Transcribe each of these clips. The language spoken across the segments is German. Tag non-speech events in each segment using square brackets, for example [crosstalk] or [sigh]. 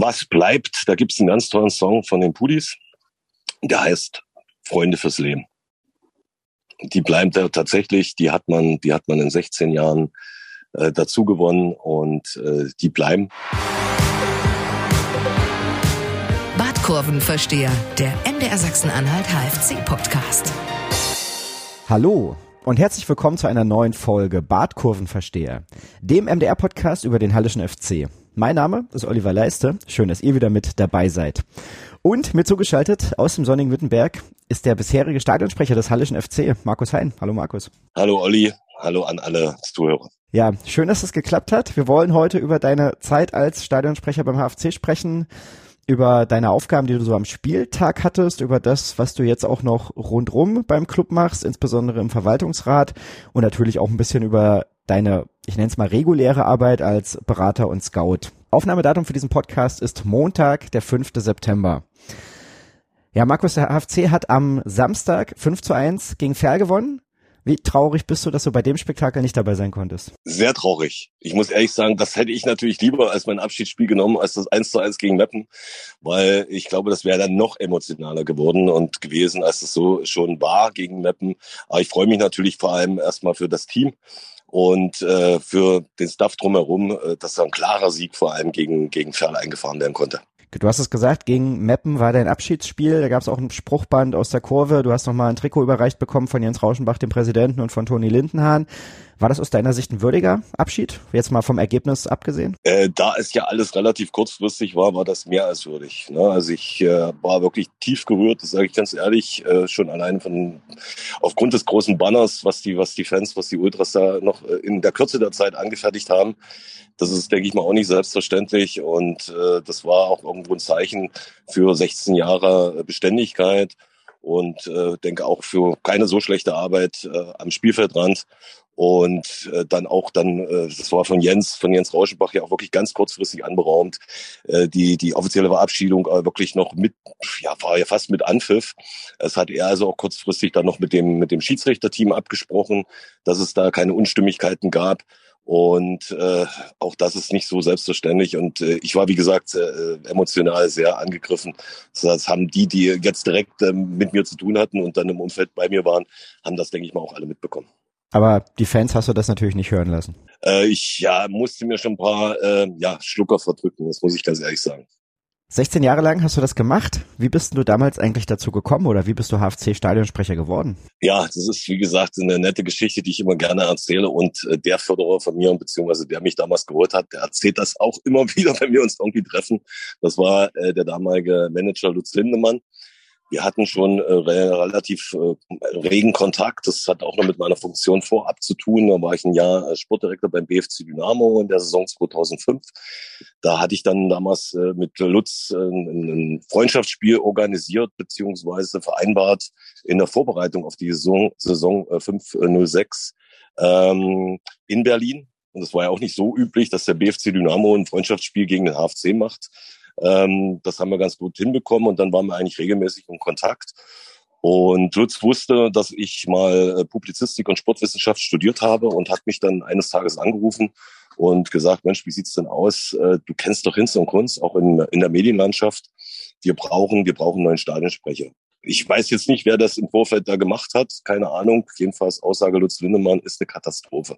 Was bleibt? Da gibt's einen ganz tollen Song von den Pudis. Der heißt Freunde fürs Leben. Die bleibt da tatsächlich, die hat man, die hat man in 16 Jahren äh, dazu gewonnen und äh, die bleiben. Badkurvenversteher, der MDR Sachsen-Anhalt HFC-Podcast. Hallo und herzlich willkommen zu einer neuen Folge Badkurvenversteher, dem MDR-Podcast über den Hallischen FC. Mein Name ist Oliver Leiste. Schön, dass ihr wieder mit dabei seid. Und mit zugeschaltet aus dem sonnigen Wittenberg ist der bisherige Stadionsprecher des Hallischen FC, Markus Hein. Hallo Markus. Hallo Olli. Hallo an alle Zuhörer. Ja, schön, dass es geklappt hat. Wir wollen heute über deine Zeit als Stadionsprecher beim HFC sprechen, über deine Aufgaben, die du so am Spieltag hattest, über das, was du jetzt auch noch rundrum beim Club machst, insbesondere im Verwaltungsrat und natürlich auch ein bisschen über deine, ich nenne es mal reguläre Arbeit als Berater und Scout. Aufnahmedatum für diesen Podcast ist Montag, der 5. September. Ja, Markus, der HFC hat am Samstag 5 zu 1 gegen Ferl gewonnen. Wie traurig bist du, dass du bei dem Spektakel nicht dabei sein konntest? Sehr traurig. Ich muss ehrlich sagen, das hätte ich natürlich lieber als mein Abschiedsspiel genommen, als das 1 zu 1 gegen Meppen, weil ich glaube, das wäre dann noch emotionaler geworden und gewesen, als es so schon war gegen Meppen. Aber ich freue mich natürlich vor allem erstmal für das Team und äh, für den Stuff drumherum, äh, dass da ein klarer Sieg vor allem gegen, gegen Ferl eingefahren werden konnte. Du hast es gesagt, gegen Meppen war dein Abschiedsspiel. Da gab es auch ein Spruchband aus der Kurve. Du hast nochmal ein Trikot überreicht bekommen von Jens Rauschenbach, dem Präsidenten, und von Toni Lindenhahn. War das aus deiner Sicht ein würdiger Abschied? Jetzt mal vom Ergebnis abgesehen? Äh, da es ja alles relativ kurzfristig war, war das mehr als würdig. Ne? Also ich äh, war wirklich tief gerührt, das sage ich ganz ehrlich, äh, schon allein von aufgrund des großen Banners, was die, was die Fans, was die Ultras da noch äh, in der Kürze der Zeit angefertigt haben. Das ist, denke ich mal, auch nicht selbstverständlich. Und äh, das war auch irgendwo ein Zeichen für 16 Jahre Beständigkeit und äh, denke auch für keine so schlechte Arbeit äh, am Spielfeldrand und äh, dann auch dann, äh, das war von Jens, von Jens Rauschenbach ja auch wirklich ganz kurzfristig anberaumt, äh, die die offizielle Verabschiedung äh, wirklich noch mit, ja war ja fast mit Anpfiff. Es hat er also auch kurzfristig dann noch mit dem mit dem Schiedsrichterteam abgesprochen, dass es da keine Unstimmigkeiten gab. Und äh, auch das ist nicht so selbstverständlich. Und äh, ich war, wie gesagt, äh, emotional sehr angegriffen. Das haben die, die jetzt direkt äh, mit mir zu tun hatten und dann im Umfeld bei mir waren, haben das, denke ich mal, auch alle mitbekommen. Aber die Fans hast du das natürlich nicht hören lassen. Äh, ich ja, musste mir schon ein paar äh, ja, Schlucker verdrücken, das muss ich ganz ehrlich sagen. 16 Jahre lang hast du das gemacht. Wie bist du damals eigentlich dazu gekommen oder wie bist du HFC-Stadionsprecher geworden? Ja, das ist wie gesagt eine nette Geschichte, die ich immer gerne erzähle. Und äh, der Förderer von mir, beziehungsweise der mich damals geholt hat, der erzählt das auch immer [laughs] wieder, wenn wir uns irgendwie treffen. Das war äh, der damalige Manager Lutz Lindemann wir hatten schon äh, relativ äh, regen Kontakt. Das hat auch noch mit meiner Funktion vorab zu tun. Da war ich ein Jahr äh, Sportdirektor beim BFC Dynamo in der Saison 2005. Da hatte ich dann damals äh, mit Lutz äh, ein Freundschaftsspiel organisiert beziehungsweise vereinbart in der Vorbereitung auf die Saison, Saison äh, 506 ähm, in Berlin. Und es war ja auch nicht so üblich, dass der BFC Dynamo ein Freundschaftsspiel gegen den HFC macht. Ähm, das haben wir ganz gut hinbekommen und dann waren wir eigentlich regelmäßig in Kontakt. Und Lutz wusste, dass ich mal äh, Publizistik und Sportwissenschaft studiert habe und hat mich dann eines Tages angerufen und gesagt, Mensch, wie sieht's denn aus? Äh, du kennst doch Hinz und Kunst, auch in, in der Medienlandschaft. Wir brauchen, wir brauchen einen neuen Stadionsprecher. Ich weiß jetzt nicht, wer das im Vorfeld da gemacht hat. Keine Ahnung. Jedenfalls Aussage Lutz Lindemann ist eine Katastrophe.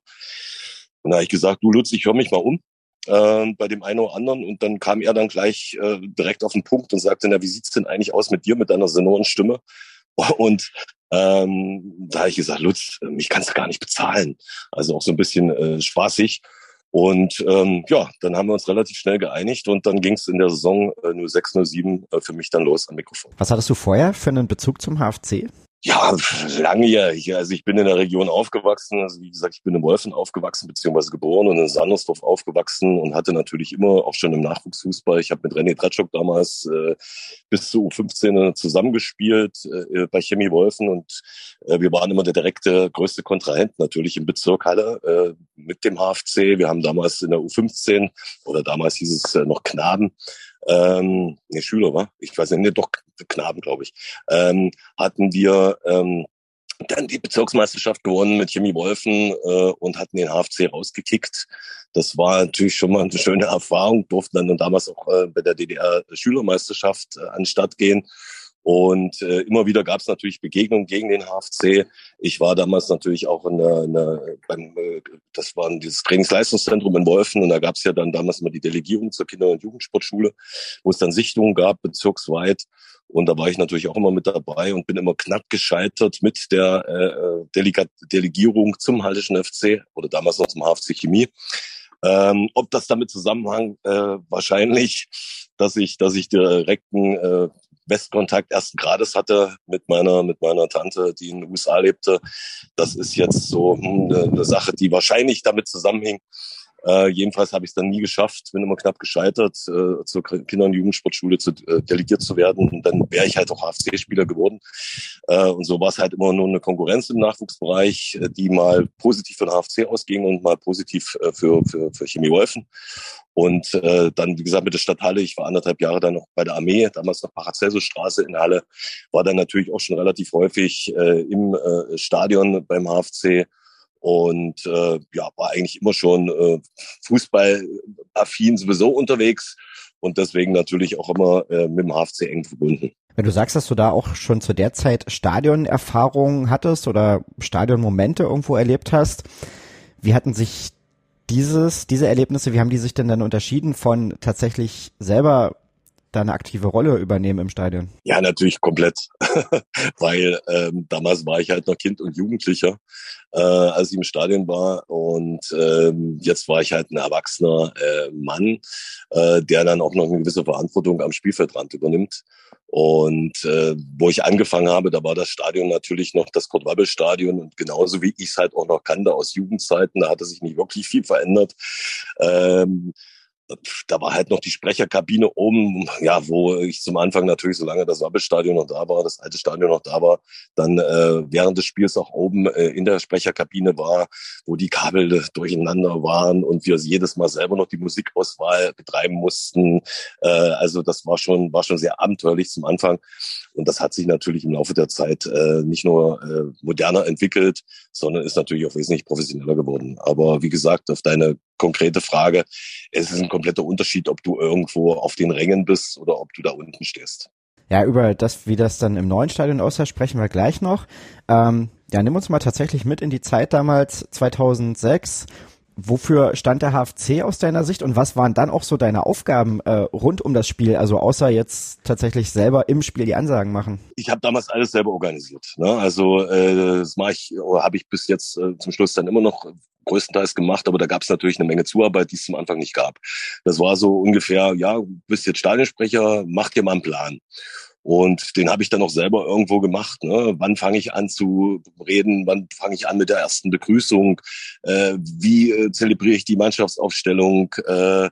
Und da habe ich gesagt, du Lutz, ich höre mich mal um äh, bei dem einen oder anderen und dann kam er dann gleich äh, direkt auf den Punkt und sagte, na, wie sieht's denn eigentlich aus mit dir, mit deiner sonoren? [laughs] Und ähm, da habe ich gesagt, Lutz, mich kannst du gar nicht bezahlen. Also auch so ein bisschen äh, spaßig. Und ähm, ja, dann haben wir uns relativ schnell geeinigt und dann ging es in der Saison äh, 06, 07 äh, für mich dann los am Mikrofon. Was hattest du vorher für einen Bezug zum HFC? Ja, langjährig. Also ich bin in der Region aufgewachsen. Also wie gesagt, ich bin in Wolfen aufgewachsen, beziehungsweise geboren und in Sandersdorf aufgewachsen und hatte natürlich immer auch schon im Nachwuchsfußball. Ich habe mit René Tratschok damals äh, bis zu U15 zusammengespielt äh, bei Chemie Wolfen und äh, wir waren immer der direkte größte Kontrahent natürlich im Bezirk Halle äh, mit dem HFC. Wir haben damals in der U15 oder damals hieß es äh, noch Knaben ähm, ne, Schüler war, ich weiß nicht, doch Knaben, glaube ich, ähm, hatten wir ähm, dann die Bezirksmeisterschaft gewonnen mit Chemie Wolfen äh, und hatten den HFC rausgekickt. Das war natürlich schon mal eine schöne Erfahrung, durften dann damals auch äh, bei der DDR Schülermeisterschaft äh, anstatt gehen. Und äh, immer wieder gab es natürlich Begegnungen gegen den HFC. Ich war damals natürlich auch in der, in der beim, äh, das war dieses Trainingsleistungszentrum in Wolfen und da gab es ja dann damals mal die Delegierung zur Kinder- und Jugendsportschule, wo es dann Sichtungen gab bezirksweit. Und da war ich natürlich auch immer mit dabei und bin immer knapp gescheitert mit der äh, Delega Delegierung zum Haltischen FC oder damals noch zum HFC Chemie. Ähm, ob das damit zusammenhang äh, wahrscheinlich, dass ich, dass ich direkten äh, Westkontakt ersten Grades hatte mit meiner, mit meiner Tante, die in den USA lebte. Das ist jetzt so hm, eine, Sache, die wahrscheinlich damit zusammenhing. Äh, jedenfalls habe ich es dann nie geschafft, bin immer knapp gescheitert, äh, zur Kinder- und Jugendsportschule zu, äh, delegiert zu werden. Und dann wäre ich halt auch HFC-Spieler geworden. Äh, und so war es halt immer nur eine Konkurrenz im Nachwuchsbereich, äh, die mal positiv für den HFC ausging und mal positiv äh, für, für, für Chemie Wolfen. Und äh, dann, wie gesagt, mit der Stadthalle, ich war anderthalb Jahre dann noch bei der Armee, damals noch Paracelsus-Straße in Halle, war dann natürlich auch schon relativ häufig äh, im äh, Stadion beim HFC und äh, ja, war eigentlich immer schon äh, Fußballaffin sowieso unterwegs und deswegen natürlich auch immer äh, mit dem HFC eng verbunden. Wenn du sagst, dass du da auch schon zu der Zeit Stadionerfahrungen hattest oder Stadionmomente irgendwo erlebt hast, wie hatten sich dieses, diese Erlebnisse, wie haben die sich denn dann unterschieden von tatsächlich selber da eine aktive Rolle übernehmen im Stadion? Ja, natürlich komplett, [laughs] weil ähm, damals war ich halt noch Kind und Jugendlicher, äh, als ich im Stadion war und ähm, jetzt war ich halt ein erwachsener äh, Mann, äh, der dann auch noch eine gewisse Verantwortung am Spielfeldrand übernimmt. Und äh, wo ich angefangen habe, da war das Stadion natürlich noch das Kurt Wabbel Stadion und genauso wie ich es halt auch noch kannte aus Jugendzeiten, da hatte sich nicht wirklich viel verändert. Ähm, da war halt noch die Sprecherkabine oben, ja, wo ich zum Anfang natürlich, solange das Wabbelstadion noch da war, das alte Stadion noch da war, dann äh, während des Spiels auch oben äh, in der Sprecherkabine war, wo die Kabel durcheinander waren und wir jedes Mal selber noch die Musikauswahl betreiben mussten. Äh, also das war schon, war schon sehr abenteuerlich zum Anfang. Und das hat sich natürlich im Laufe der Zeit äh, nicht nur äh, moderner entwickelt, sondern ist natürlich auch wesentlich professioneller geworden. Aber wie gesagt, auf deine konkrete Frage, es ist ein kompletter Unterschied, ob du irgendwo auf den Rängen bist oder ob du da unten stehst. Ja, über das, wie das dann im neuen Stadion aussah, sprechen wir gleich noch. Ähm, ja, nimm uns mal tatsächlich mit in die Zeit damals 2006 Wofür stand der HFC aus deiner Sicht und was waren dann auch so deine Aufgaben äh, rund um das Spiel, also außer jetzt tatsächlich selber im Spiel die Ansagen machen? Ich habe damals alles selber organisiert. Ne? Also äh, das mache ich, habe ich bis jetzt äh, zum Schluss dann immer noch größtenteils gemacht, aber da gab es natürlich eine Menge Zuarbeit, die es zum Anfang nicht gab. Das war so ungefähr, ja, bist jetzt Stadionsprecher, mach dir mal einen Plan. Und den habe ich dann auch selber irgendwo gemacht. Ne? Wann fange ich an zu reden? Wann fange ich an mit der ersten Begrüßung? Äh, wie äh, zelebriere ich die Mannschaftsaufstellung? Äh,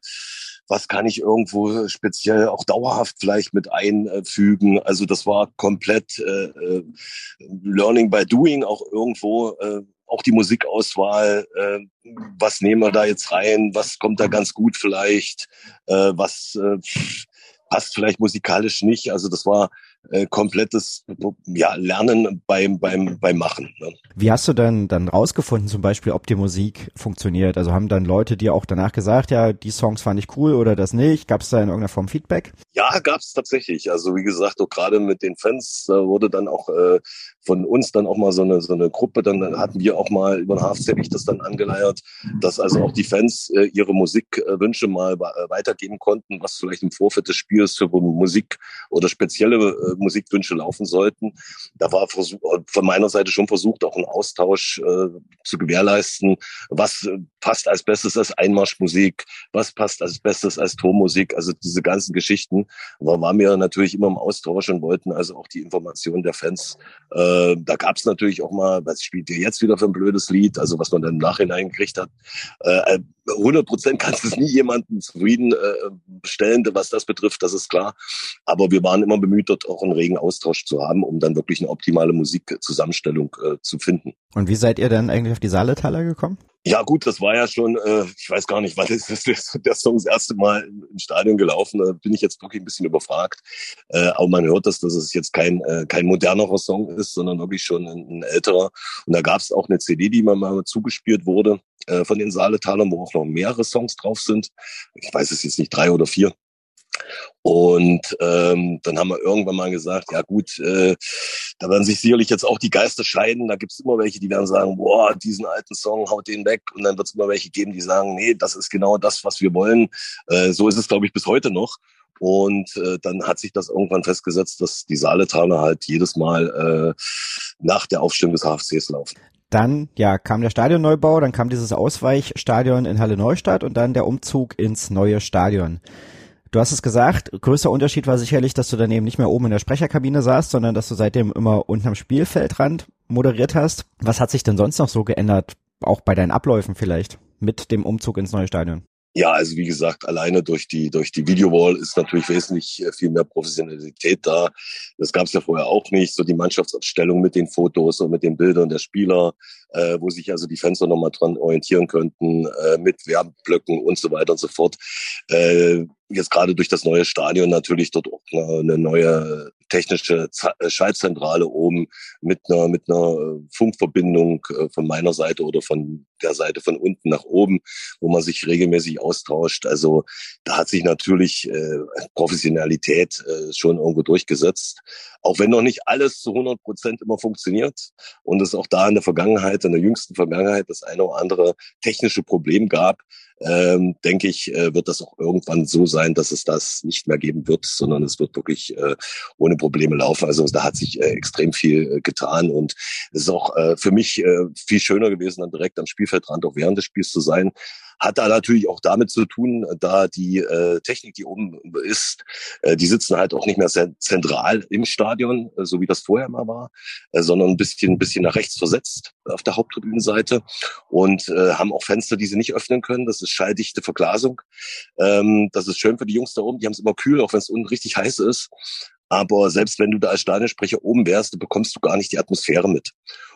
was kann ich irgendwo speziell auch dauerhaft vielleicht mit einfügen? Also das war komplett äh, äh Learning by Doing auch irgendwo. Äh, auch die Musikauswahl, äh, was nehmen wir da jetzt rein, was kommt da ganz gut vielleicht, äh, was äh, passt vielleicht musikalisch nicht. Also das war äh, komplettes ja, Lernen beim, beim, beim Machen. Ne? Wie hast du denn dann rausgefunden, zum Beispiel, ob die Musik funktioniert? Also haben dann Leute dir auch danach gesagt, ja, die Songs fand ich cool oder das nicht? Gab es da in irgendeiner Form Feedback? Ja, gab es tatsächlich. Also wie gesagt, auch gerade mit den Fans da wurde dann auch äh, von uns dann auch mal so eine, so eine Gruppe, dann hatten wir auch mal über den HFC das dann angeleiert, dass also auch die Fans äh, ihre Musikwünsche mal äh, weitergeben konnten, was vielleicht im Vorfeld des Spiels für Musik oder spezielle äh, Musikwünsche laufen sollten. Da war von meiner Seite schon versucht, auch einen Austausch äh, zu gewährleisten. Was äh, passt als Bestes als Einmarschmusik? Was passt als Bestes als Tormusik? Also diese ganzen Geschichten. Aber waren wir natürlich immer im Austausch und wollten also auch die Informationen der Fans. Äh, da gab es natürlich auch mal, was spielt ihr jetzt wieder für ein blödes Lied? Also was man dann im Nachhinein gekriegt hat. Äh, 100 Prozent kannst du es nie jemanden zufrieden äh, stellen, was das betrifft, das ist klar. Aber wir waren immer bemüht, dort auch einen regen Austausch zu haben, um dann wirklich eine optimale Musikzusammenstellung äh, zu finden. Und wie seid ihr dann eigentlich auf die Saarletaler gekommen? Ja gut, das war ja schon, äh, ich weiß gar nicht, [laughs] wann ist das, der Song das erste Mal im Stadion gelaufen. Da bin ich jetzt wirklich ein bisschen überfragt. Äh, aber man hört das, dass es jetzt kein, äh, kein modernerer Song ist, sondern wirklich schon ein, ein älterer. Und da gab es auch eine CD, die mir mal zugespielt wurde äh, von den Saaletalern, wo auch noch mehrere Songs drauf sind. Ich weiß es jetzt nicht, drei oder vier. Und ähm, dann haben wir irgendwann mal gesagt, ja gut, äh, da werden sich sicherlich jetzt auch die Geister scheiden. Da gibt es immer welche, die werden sagen, boah, diesen alten Song, haut den weg. Und dann wird es immer welche geben, die sagen, nee, das ist genau das, was wir wollen. Äh, so ist es, glaube ich, bis heute noch. Und äh, dann hat sich das irgendwann festgesetzt, dass die Saaletaler halt jedes Mal äh, nach der Aufstellung des HFCs laufen. Dann ja kam der Stadionneubau, dann kam dieses Ausweichstadion in Halle Neustadt und dann der Umzug ins neue Stadion. Du hast es gesagt, größter Unterschied war sicherlich, dass du dann eben nicht mehr oben in der Sprecherkabine saßt, sondern dass du seitdem immer unten am Spielfeldrand moderiert hast. Was hat sich denn sonst noch so geändert, auch bei deinen Abläufen vielleicht, mit dem Umzug ins neue Stadion? Ja, also wie gesagt, alleine durch die durch die Videowall ist natürlich wesentlich viel mehr Professionalität da. Das gab es ja vorher auch nicht. So die Mannschaftsabstellung mit den Fotos und mit den Bildern der Spieler, äh, wo sich also die auch nochmal dran orientieren könnten, äh, mit Werbeblöcken und so weiter und so fort. Äh, jetzt gerade durch das neue Stadion natürlich dort auch eine neue technische äh, Schaltzentrale oben mit einer mit einer äh, Funkverbindung äh, von meiner Seite oder von der Seite von unten nach oben, wo man sich regelmäßig austauscht. Also da hat sich natürlich äh, Professionalität äh, schon irgendwo durchgesetzt, auch wenn noch nicht alles zu 100 Prozent immer funktioniert und es auch da in der Vergangenheit, in der jüngsten Vergangenheit, das eine oder andere technische Problem gab ähm, denke ich, äh, wird das auch irgendwann so sein, dass es das nicht mehr geben wird, sondern es wird wirklich äh, ohne Probleme laufen. Also da hat sich äh, extrem viel äh, getan und es ist auch äh, für mich äh, viel schöner gewesen, dann direkt am Spielfeldrand auch während des Spiels zu sein hat da natürlich auch damit zu tun, da die äh, Technik, die oben ist, äh, die sitzen halt auch nicht mehr zentral im Stadion, äh, so wie das vorher mal war, äh, sondern ein bisschen, ein bisschen nach rechts versetzt auf der Haupttribünenseite und äh, haben auch Fenster, die sie nicht öffnen können. Das ist schalldichte Verglasung. Ähm, das ist schön für die Jungs da oben. Die haben es immer kühl, auch wenn es unten richtig heiß ist. Aber selbst wenn du da als Stadionsprecher oben wärst, bekommst du gar nicht die Atmosphäre mit.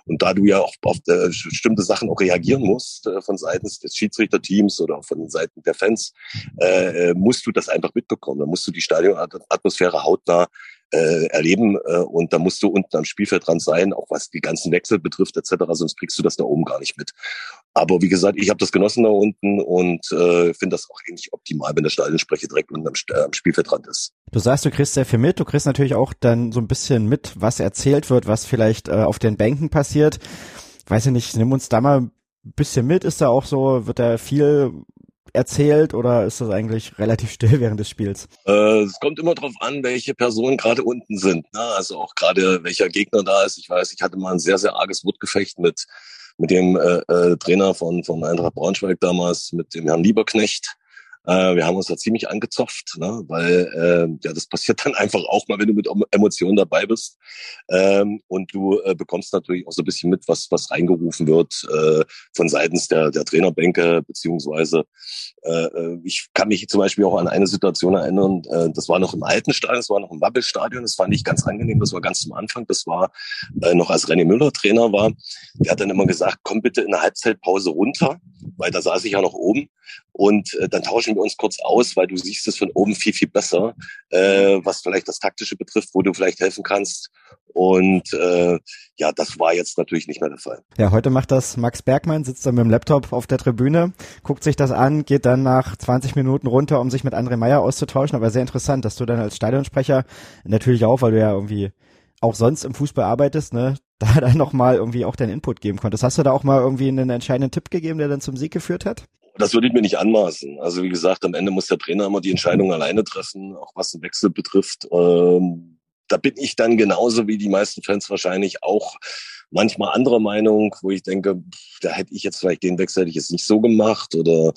Und da du ja auch auf äh, bestimmte Sachen auch reagieren musst, äh, von Seiten des Schiedsrichterteams oder von Seiten der Fans, äh, äh, musst du das einfach mitbekommen. Da musst du die Stadionatmosphäre hautnah äh, erleben äh, und da musst du unten am Spielfeld dran sein, auch was die ganzen Wechsel betrifft etc., sonst kriegst du das da oben gar nicht mit. Aber wie gesagt, ich habe das genossen da unten und äh, finde das auch eigentlich optimal, wenn der Stadionsprecher direkt unten am, äh, am Spielfeldrand ist. Du sagst, du kriegst sehr viel mit, du kriegst natürlich auch dann so ein bisschen mit, was erzählt wird, was vielleicht äh, auf den Bänken passiert. Weiß ich nicht, nimm uns da mal ein bisschen mit. Ist da auch so, wird da viel erzählt oder ist das eigentlich relativ still [laughs] während des Spiels? Äh, es kommt immer darauf an, welche Personen gerade unten sind. Ne? Also auch gerade welcher Gegner da ist. Ich weiß, ich hatte mal ein sehr, sehr arges Wortgefecht mit, mit dem äh, äh, Trainer von, von Eintracht Braunschweig damals, mit dem Herrn Lieberknecht. Äh, wir haben uns da ziemlich angezopft, ne? weil äh, ja das passiert [laughs] dann einfach auch mal, wenn du mit Emotionen dabei bist. Ähm, und du äh, bekommst natürlich auch so ein bisschen mit, was was reingerufen wird äh, von seitens der der Trainerbänke beziehungsweise äh, äh, ich kann mich zum Beispiel auch an eine Situation erinnern. Äh, das war noch im alten Stadion, das war noch im Wabbelstadion. Das fand ich ganz angenehm. Das war ganz zum Anfang. Das war äh, noch als René Müller Trainer war. Der hat dann immer gesagt: Komm bitte in der Halbzeitpause runter, weil da saß ich ja noch oben und äh, dann tauschen wir uns kurz aus, weil du siehst es von oben viel, viel besser, äh, was vielleicht das Taktische betrifft, wo du vielleicht helfen kannst. Und äh, ja, das war jetzt natürlich nicht mehr der Fall. Ja, heute macht das Max Bergmann, sitzt dann mit dem Laptop auf der Tribüne, guckt sich das an, geht dann nach 20 Minuten runter, um sich mit André Meyer auszutauschen. Aber sehr interessant, dass du dann als Stadionsprecher natürlich auch, weil du ja irgendwie auch sonst im Fußball arbeitest, ne, [laughs] da dann nochmal irgendwie auch deinen Input geben konntest. Hast du da auch mal irgendwie einen entscheidenden Tipp gegeben, der dann zum Sieg geführt hat? Das würde ich mir nicht anmaßen. Also wie gesagt, am Ende muss der Trainer immer die Entscheidung alleine treffen, auch was den Wechsel betrifft. Ähm, da bin ich dann genauso wie die meisten Fans wahrscheinlich auch manchmal anderer Meinung, wo ich denke, da hätte ich jetzt vielleicht den Wechsel hätte ich jetzt nicht so gemacht oder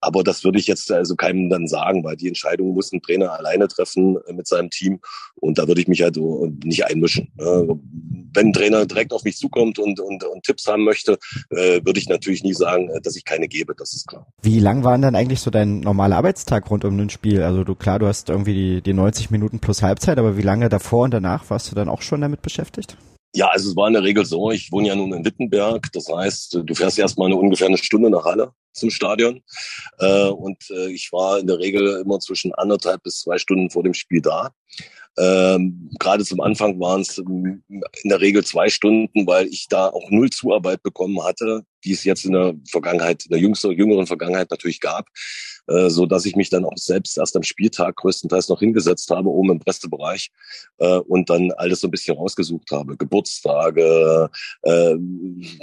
aber das würde ich jetzt also keinem dann sagen, weil die Entscheidung muss ein Trainer alleine treffen äh, mit seinem Team und da würde ich mich halt nicht einmischen. Wenn ein Trainer direkt auf mich zukommt und, und, und Tipps haben möchte, äh, würde ich natürlich nie sagen, äh, dass ich keine gebe, das ist klar. Wie lang war dann eigentlich so dein normaler Arbeitstag rund um ein Spiel? Also du klar, du hast irgendwie die, die 90 Minuten plus Halbzeit, aber wie lange davor und danach warst du dann auch schon damit beschäftigt? Ja, also es war in der Regel so, ich wohne ja nun in Wittenberg, das heißt, du fährst erstmal eine ungefähr eine Stunde nach Halle zum Stadion äh, und äh, ich war in der Regel immer zwischen anderthalb bis zwei Stunden vor dem Spiel da. Ähm, Gerade zum Anfang waren es in der Regel zwei Stunden, weil ich da auch null Zuarbeit bekommen hatte, die es jetzt in der Vergangenheit, in der jüngsten, jüngeren Vergangenheit natürlich gab, äh, so dass ich mich dann auch selbst erst am Spieltag größtenteils noch hingesetzt habe, oben im Pressebereich äh, und dann alles so ein bisschen rausgesucht habe, Geburtstage, äh,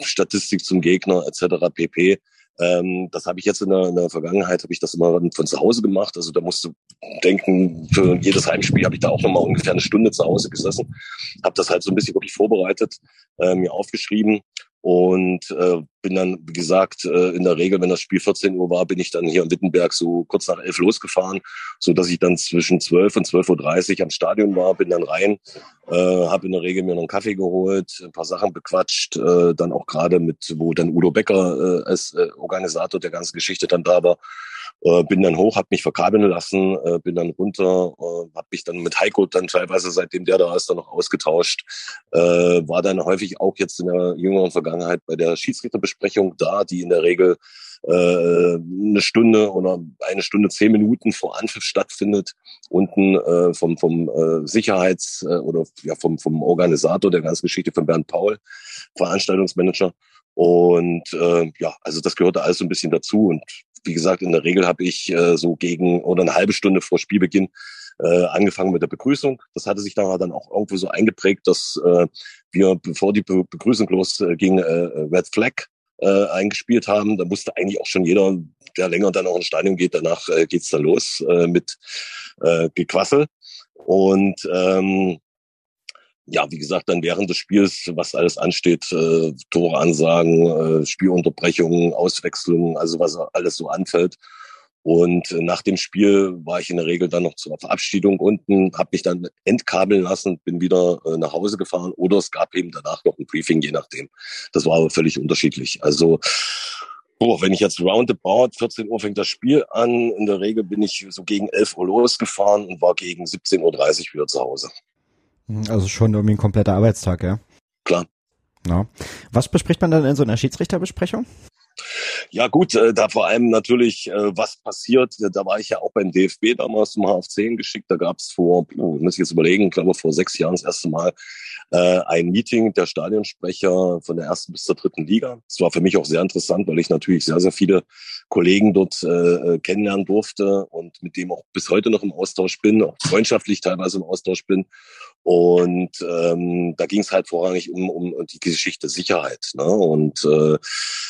Statistik zum Gegner etc. pp. Ähm, das habe ich jetzt in der, in der Vergangenheit, habe ich das immer von zu Hause gemacht. Also da musst du denken, für jedes Heimspiel habe ich da auch nochmal ungefähr eine Stunde zu Hause gesessen, habe das halt so ein bisschen wirklich vorbereitet, äh, mir aufgeschrieben und äh, bin dann, wie gesagt, äh, in der Regel, wenn das Spiel 14 Uhr war, bin ich dann hier in Wittenberg so kurz nach elf losgefahren, so dass ich dann zwischen 12 und 12.30 Uhr am Stadion war, bin dann rein, äh, habe in der Regel mir noch einen Kaffee geholt, ein paar Sachen bequatscht, äh, dann auch gerade mit, wo dann Udo Becker äh, als äh, Organisator der ganzen Geschichte dann da war, äh, bin dann hoch, habe mich verkabeln lassen, äh, bin dann runter, äh, habe mich dann mit Heiko dann teilweise, seitdem der da ist, dann noch ausgetauscht. Äh, war dann häufig auch jetzt in der jüngeren Vergangenheit bei der Schiedsrichterbesprechung da, die in der Regel äh, eine Stunde oder eine Stunde zehn Minuten vor Anpfiff stattfindet, unten äh, vom, vom äh, Sicherheits- äh, oder ja, vom, vom Organisator der ganzen Geschichte von Bernd Paul, Veranstaltungsmanager. Und äh, ja, also das gehörte alles so ein bisschen dazu. Und wie gesagt, in der Regel habe ich äh, so gegen oder eine halbe Stunde vor Spielbeginn äh, angefangen mit der Begrüßung. Das hatte sich dann auch irgendwo so eingeprägt, dass äh, wir, bevor die Be Begrüßung losging, äh, Red Flag äh, eingespielt haben. Da musste eigentlich auch schon jeder, der länger dann auch ins Stadion geht, danach äh, geht's dann los äh, mit äh, Gequassel. Und ähm, ja, wie gesagt, dann während des Spiels, was alles ansteht, äh, Tore ansagen, äh, Spielunterbrechungen, Auswechslungen, also was alles so anfällt. Und äh, nach dem Spiel war ich in der Regel dann noch zur Verabschiedung unten, habe mich dann entkabeln lassen, bin wieder äh, nach Hause gefahren oder es gab eben danach noch ein Briefing, je nachdem. Das war aber völlig unterschiedlich. Also Boah, wenn ich jetzt roundabout, 14 Uhr fängt das Spiel an, in der Regel bin ich so gegen 11 Uhr losgefahren und war gegen 17.30 Uhr wieder zu Hause. Hm, also schon irgendwie ein kompletter Arbeitstag, ja? Klar. Ja. Was bespricht man dann in so einer Schiedsrichterbesprechung? Ja gut, äh, da vor allem natürlich, äh, was passiert. Da war ich ja auch beim DFB damals zum HF10 geschickt. Da gab es vor, oh, muss ich jetzt überlegen, ich glaube vor sechs Jahren das erste Mal äh, ein Meeting der Stadionsprecher von der ersten bis zur dritten Liga. Das war für mich auch sehr interessant, weil ich natürlich sehr, sehr viele Kollegen dort äh, kennenlernen durfte und mit dem auch bis heute noch im Austausch bin, auch freundschaftlich teilweise im Austausch bin. Und ähm, da ging es halt vorrangig um, um die Geschichte Sicherheit. Ne? Und äh,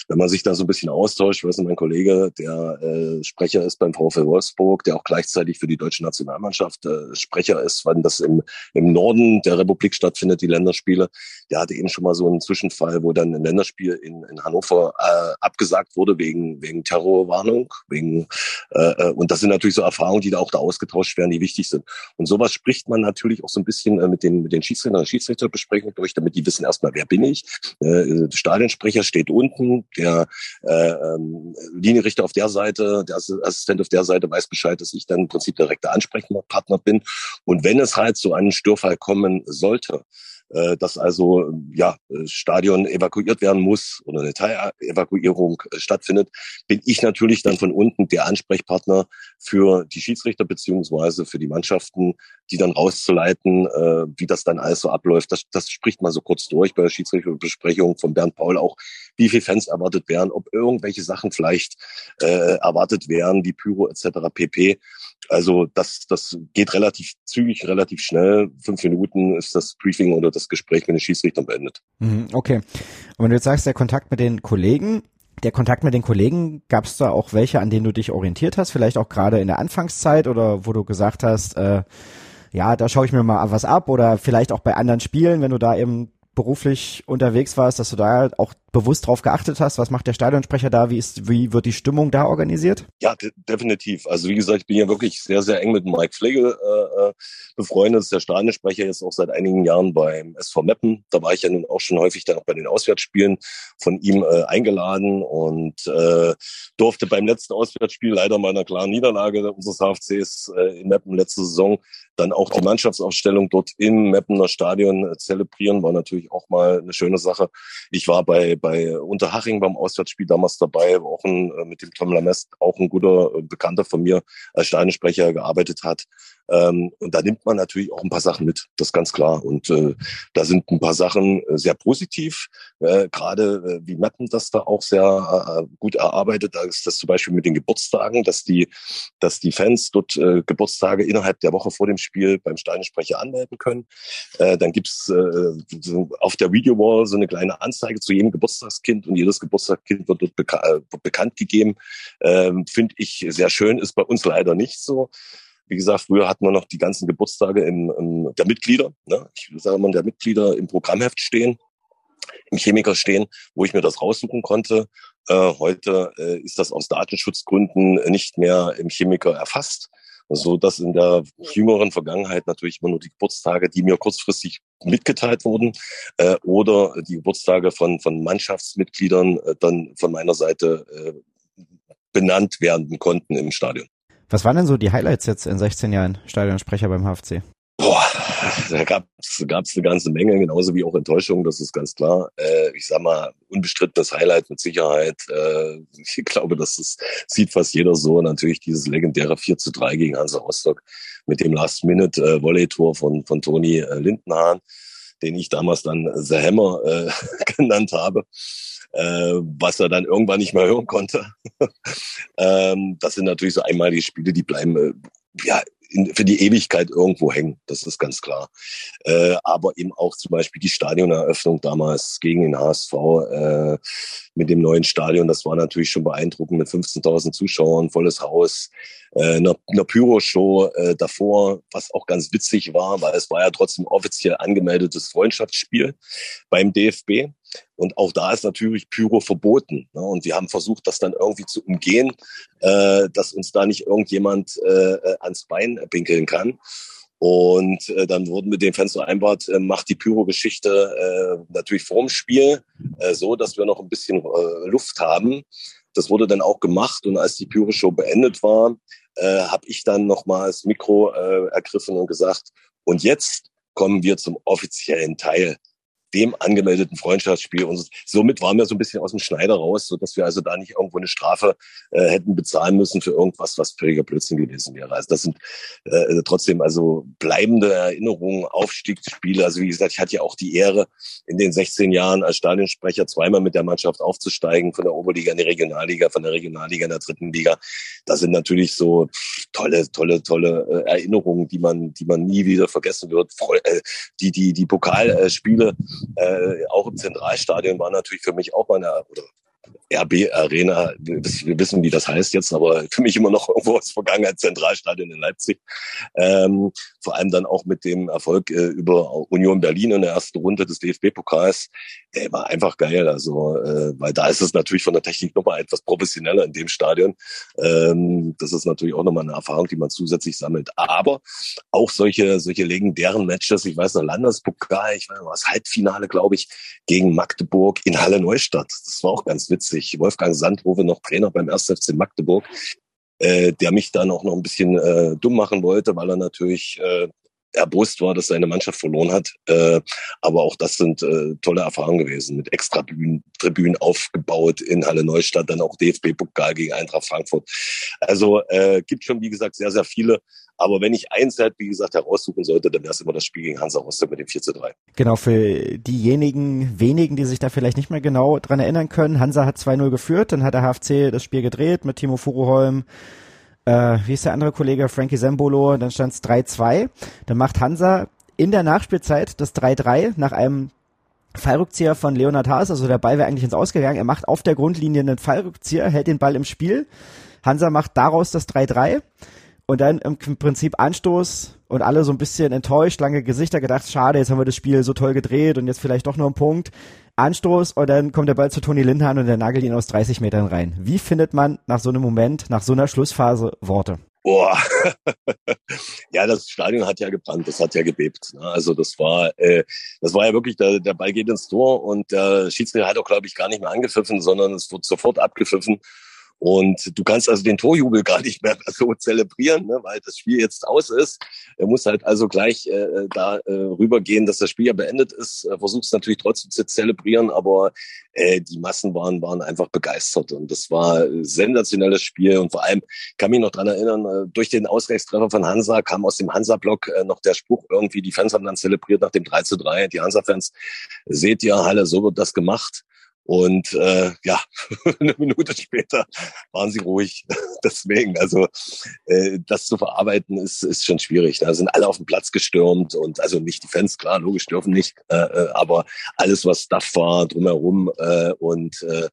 wenn man sich da so ein bisschen austauscht, weiß nicht, mein Kollege, der äh, Sprecher ist beim VfL Wolfsburg, der auch gleichzeitig für die deutsche Nationalmannschaft äh, Sprecher ist, wann das im, im Norden der Republik stattfindet, die Länderspiele. Der hatte eben schon mal so einen Zwischenfall, wo dann ein Länderspiel in, in Hannover äh, abgesagt wurde wegen, wegen Terrorwarnung. Wegen, äh, äh und das sind natürlich so Erfahrungen, die da auch da ausgetauscht werden, die wichtig sind. Und sowas spricht man natürlich auch so ein bisschen äh, mit den, mit den Schiedsrichtern Schiedsrichterbesprechungen durch, damit die wissen erstmal, wer bin ich. Äh, Stadionsprecher steht unten, der äh, ähm, Linienrichter auf der Seite, der Assistent auf der Seite weiß Bescheid, dass ich dann im Prinzip direkter Ansprechpartner bin. Und wenn es halt so einen Störfall kommen sollte, äh, dass also ja Stadion evakuiert werden muss oder eine Teilevakuierung äh, stattfindet, bin ich natürlich dann von unten der Ansprechpartner für die Schiedsrichter beziehungsweise für die Mannschaften, die dann rauszuleiten, äh, wie das dann alles so abläuft. Das, das spricht man so kurz durch bei der Schiedsrichterbesprechung von Bernd Paul auch, wie viele Fans erwartet werden, ob irgendwelche Sachen vielleicht äh, erwartet werden, wie Pyro etc. pp. Also das, das geht relativ zügig, relativ schnell. Fünf Minuten ist das Briefing oder das Gespräch mit den Schiedsrichtern beendet. Mhm, okay. Und wenn du jetzt sagst, der Kontakt mit den Kollegen, der Kontakt mit den Kollegen, gab es da auch welche, an denen du dich orientiert hast? Vielleicht auch gerade in der Anfangszeit oder wo du gesagt hast, äh, ja, da schaue ich mir mal was ab oder vielleicht auch bei anderen Spielen, wenn du da eben beruflich unterwegs warst, dass du da auch bewusst drauf geachtet hast? Was macht der Stadionsprecher da? Wie ist, wie wird die Stimmung da organisiert? Ja, de definitiv. Also wie gesagt, ich bin ja wirklich sehr, sehr eng mit Mike Pflegel äh, äh befreundet. Ist der Stadionsprecher jetzt auch seit einigen Jahren beim SV Meppen. Da war ich ja nun auch schon häufig dann auch bei den Auswärtsspielen von ihm äh, eingeladen und äh, durfte beim letzten Auswärtsspiel leider meiner klaren Niederlage unseres HFCs äh, in Meppen letzte Saison dann auch die Mannschaftsaufstellung dort im Meppener Stadion äh, zelebrieren. War natürlich natürlich auch mal eine schöne Sache. Ich war bei, bei Unterhaching beim Auswärtsspiel damals dabei, auch ein, äh, mit dem Tom Lamest, auch ein guter äh, Bekannter von mir als Stadionsprecher gearbeitet hat. Ähm, und da nimmt man natürlich auch ein paar Sachen mit, das ist ganz klar. Und äh, da sind ein paar Sachen äh, sehr positiv. Äh, Gerade äh, wie Mappen das da auch sehr äh, gut erarbeitet. Da ist das zum Beispiel mit den Geburtstagen, dass die, dass die Fans dort äh, Geburtstage innerhalb der Woche vor dem Spiel beim Stadionsprecher anmelden können. Äh, dann gibt's äh, auf der Videowall so eine kleine Anzeige zu jedem Geburtstagskind und jedes Geburtstagskind wird dort beka äh, bekannt gegeben. Ähm, Finde ich sehr schön, ist bei uns leider nicht so. Wie gesagt, früher hatten wir noch die ganzen Geburtstage im, im, der Mitglieder, ne? ich sage mal, der Mitglieder im Programmheft stehen, im Chemiker stehen, wo ich mir das raussuchen konnte. Äh, heute äh, ist das aus Datenschutzgründen nicht mehr im Chemiker erfasst so dass in der jüngeren Vergangenheit natürlich immer nur die Geburtstage, die mir kurzfristig mitgeteilt wurden, äh, oder die Geburtstage von, von Mannschaftsmitgliedern äh, dann von meiner Seite äh, benannt werden konnten im Stadion. Was waren denn so die Highlights jetzt in 16 Jahren Stadionsprecher beim HFC? Boah, da gab's gab's eine ganze Menge, genauso wie auch Enttäuschung, das ist ganz klar. Äh, ich sag mal, unbestrittenes Highlight mit Sicherheit. Äh, [laughs] ich glaube, das ist, sieht fast jeder so. Natürlich dieses legendäre 4 zu 3 gegen Hansa Rostock mit dem Last-Minute-Volley-Tor von, von Toni äh, Lindenhahn, den ich damals dann The Hammer äh, [laughs] genannt habe äh, was er dann irgendwann nicht mehr hören konnte. [laughs] ähm, das sind natürlich so einmalige Spiele, die bleiben äh, ja in, für die Ewigkeit irgendwo hängen. Das ist ganz klar. Äh, aber eben auch zum Beispiel die Stadioneröffnung damals gegen den HSV äh, mit dem neuen Stadion. Das war natürlich schon beeindruckend mit 15.000 Zuschauern, volles Haus, äh, einer, einer Pyro-Show äh, davor, was auch ganz witzig war, weil es war ja trotzdem offiziell angemeldetes Freundschaftsspiel beim DFB. Und auch da ist natürlich Pyro verboten. Ne? Und wir haben versucht, das dann irgendwie zu umgehen, äh, dass uns da nicht irgendjemand äh, äh ans Bein pinkeln kann. Und äh, dann wurden mit den Fans vereinbart, äh, macht die Pyro-Geschichte äh, natürlich vorm Spiel, äh, so dass wir noch ein bisschen äh, Luft haben. Das wurde dann auch gemacht und als die Pyro-Show beendet war, äh, habe ich dann nochmal das Mikro äh, ergriffen und gesagt, und jetzt kommen wir zum offiziellen Teil dem angemeldeten Freundschaftsspiel. Und somit waren wir so ein bisschen aus dem Schneider raus, so dass wir also da nicht irgendwo eine Strafe äh, hätten bezahlen müssen für irgendwas, was völliger Blödsinn gewesen wäre. Also das sind äh, trotzdem also bleibende Erinnerungen, Aufstiegsspiele. Also wie gesagt, ich hatte ja auch die Ehre, in den 16 Jahren als Stadionsprecher zweimal mit der Mannschaft aufzusteigen, von der Oberliga in die Regionalliga, von der Regionalliga in der dritten Liga. Das sind natürlich so tolle, tolle, tolle äh, Erinnerungen, die man, die man nie wieder vergessen wird. Äh, die, die, die Pokalspiele, äh, auch im Zentralstadion war natürlich für mich auch mal eine, oder RB Arena, wir wissen, wie das heißt jetzt, aber für mich immer noch [laughs] irgendwo aus Vergangenheit Zentralstadion in Leipzig. Ähm, vor allem dann auch mit dem Erfolg äh, über Union Berlin in der ersten Runde des DFB-Pokals, äh, war einfach geil. Also, äh, weil da ist es natürlich von der Technik nochmal etwas professioneller in dem Stadion. Ähm, das ist natürlich auch nochmal eine Erfahrung, die man zusätzlich sammelt. Aber auch solche, solche legendären Matches, ich weiß noch, Landespokal, ich weiß noch, das Halbfinale, glaube ich, gegen Magdeburg in Halle Neustadt. Das war auch ganz witzig Wolfgang Sandhove noch Trainer beim 1. FC Magdeburg, äh, der mich dann auch noch ein bisschen äh, dumm machen wollte, weil er natürlich äh, erbost war, dass seine Mannschaft verloren hat. Äh, aber auch das sind äh, tolle Erfahrungen gewesen, mit extra Tribünen, aufgebaut in Halle Neustadt, dann auch DFB-Pokal gegen Eintracht Frankfurt. Also äh, gibt schon, wie gesagt, sehr, sehr viele aber wenn ich eins halt, wie gesagt, heraussuchen sollte, dann wäre es immer das Spiel gegen Hansa Rostock mit dem 4 zu 3. Genau, für diejenigen wenigen, die sich da vielleicht nicht mehr genau dran erinnern können, Hansa hat 2-0 geführt, dann hat der HFC das Spiel gedreht mit Timo Furuholm, äh, wie ist der andere Kollege, Frankie Sembolo, dann stand es 3-2. Dann macht Hansa in der Nachspielzeit das 3-3 nach einem Fallrückzieher von Leonard Haas, also der Ball wäre eigentlich ins Ausgegangen. Er macht auf der Grundlinie einen Fallrückzieher, hält den Ball im Spiel. Hansa macht daraus das 3-3. Und dann im Prinzip Anstoß und alle so ein bisschen enttäuscht, lange Gesichter gedacht, schade, jetzt haben wir das Spiel so toll gedreht und jetzt vielleicht doch nur ein Punkt. Anstoß und dann kommt der Ball zu Toni Lindhan und der nagelt ihn aus 30 Metern rein. Wie findet man nach so einem Moment, nach so einer Schlussphase Worte? Boah, [laughs] ja, das Stadion hat ja gebrannt, das hat ja gebebt. Ne? Also das war, äh, das war ja wirklich, der, der Ball geht ins Tor und der Schiedsrichter hat auch, glaube ich, gar nicht mehr angepfiffen, sondern es wird sofort abgepfiffen. Und du kannst also den Torjubel gar nicht mehr [laughs] so zelebrieren, ne, weil das Spiel jetzt aus ist. Er muss halt also gleich äh, da äh, rübergehen, dass das Spiel ja beendet ist. Er versucht es natürlich trotzdem zu zelebrieren, aber äh, die Massen waren, waren einfach begeistert. Und das war ein sensationelles Spiel. Und vor allem kann mich noch dran erinnern, äh, durch den Ausgleichstreffer von Hansa kam aus dem Hansa-Block äh, noch der Spruch irgendwie, die Fans haben dann zelebriert nach dem 3 zu 3. Die Hansa-Fans, seht ihr, Halle, so wird das gemacht. Und äh, ja, [laughs] eine Minute später waren sie ruhig. [laughs] Deswegen, also äh, das zu verarbeiten ist, ist schon schwierig. Da sind alle auf den Platz gestürmt und also nicht die Fans, klar, logisch dürfen nicht, äh, äh aber alles, was Stuff war drumherum äh, und äh,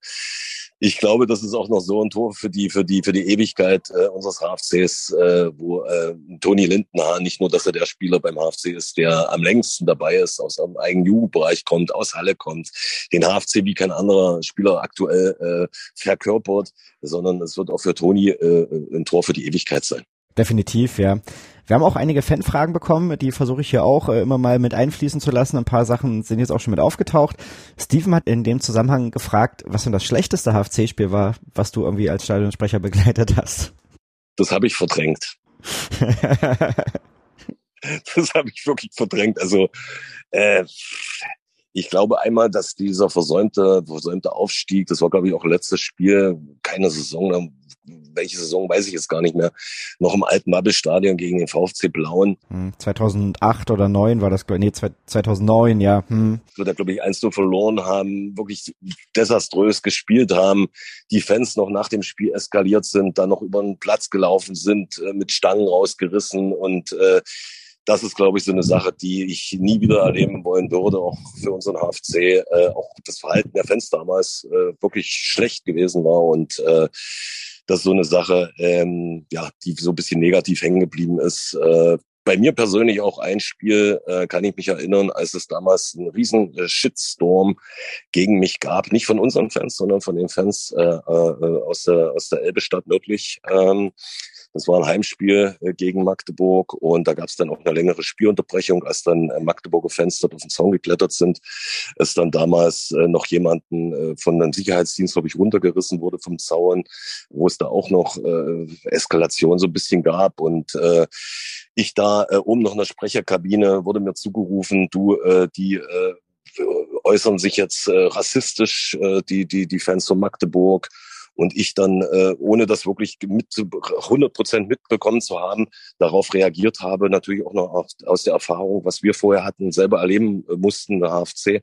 ich glaube, das ist auch noch so ein Tor für die, für die, für die Ewigkeit äh, unseres HFCs, äh, wo äh, Toni Lindner nicht nur, dass er der Spieler beim HFC ist, der am längsten dabei ist, aus einem eigenen Jugendbereich kommt, aus Halle kommt, den HFC wie kein anderer Spieler aktuell äh, verkörpert, sondern es wird auch für Toni äh, ein Tor für die Ewigkeit sein. Definitiv, ja. Wir haben auch einige Fanfragen bekommen, die versuche ich hier auch äh, immer mal mit einfließen zu lassen. Ein paar Sachen sind jetzt auch schon mit aufgetaucht. Steven hat in dem Zusammenhang gefragt, was denn das schlechteste HFC-Spiel war, was du irgendwie als Stadionsprecher begleitet hast. Das habe ich verdrängt. [laughs] das habe ich wirklich verdrängt. Also äh, ich glaube einmal, dass dieser versäumte, versäumte Aufstieg, das war glaube ich auch letztes Spiel, keine Saison, welche Saison weiß ich jetzt gar nicht mehr, noch im alten Mabbelstadion gegen den VfC Blauen. 2008 hm, oder 9 war das, nee, 2009, ja. Hm. Wir da, glaube ich, 1 0 verloren haben, wirklich desaströs gespielt haben, die Fans noch nach dem Spiel eskaliert sind, dann noch über den Platz gelaufen sind, äh, mit Stangen rausgerissen und äh, das ist, glaube ich, so eine Sache, die ich nie wieder erleben wollen würde, auch für unseren HFC. Äh, auch das Verhalten der Fans damals äh, wirklich schlecht gewesen war und äh, das ist so eine Sache, ähm, ja, die so ein bisschen negativ hängen geblieben ist. Äh, bei mir persönlich auch ein Spiel, äh, kann ich mich erinnern, als es damals einen riesen äh, Shitstorm gegen mich gab. Nicht von unseren Fans, sondern von den Fans äh, äh, aus, der, aus der Elbestadt nördlich. Ähm, das war ein Heimspiel äh, gegen Magdeburg und da gab es dann auch eine längere Spielunterbrechung, als dann äh, Magdeburger Fans dort auf den Zaun geklettert sind. Es dann damals äh, noch jemanden von einem Sicherheitsdienst, glaube ich, runtergerissen wurde vom Zaun, wo es da auch noch Eskalation so ein bisschen gab und ich da oben noch in der Sprecherkabine wurde mir zugerufen, du, die äußern sich jetzt rassistisch, die, die, die Fans von Magdeburg und ich dann, äh, ohne das wirklich mit 100 Prozent mitbekommen zu haben, darauf reagiert habe, natürlich auch noch aus der Erfahrung, was wir vorher hatten, selber erleben äh, mussten, der HFC,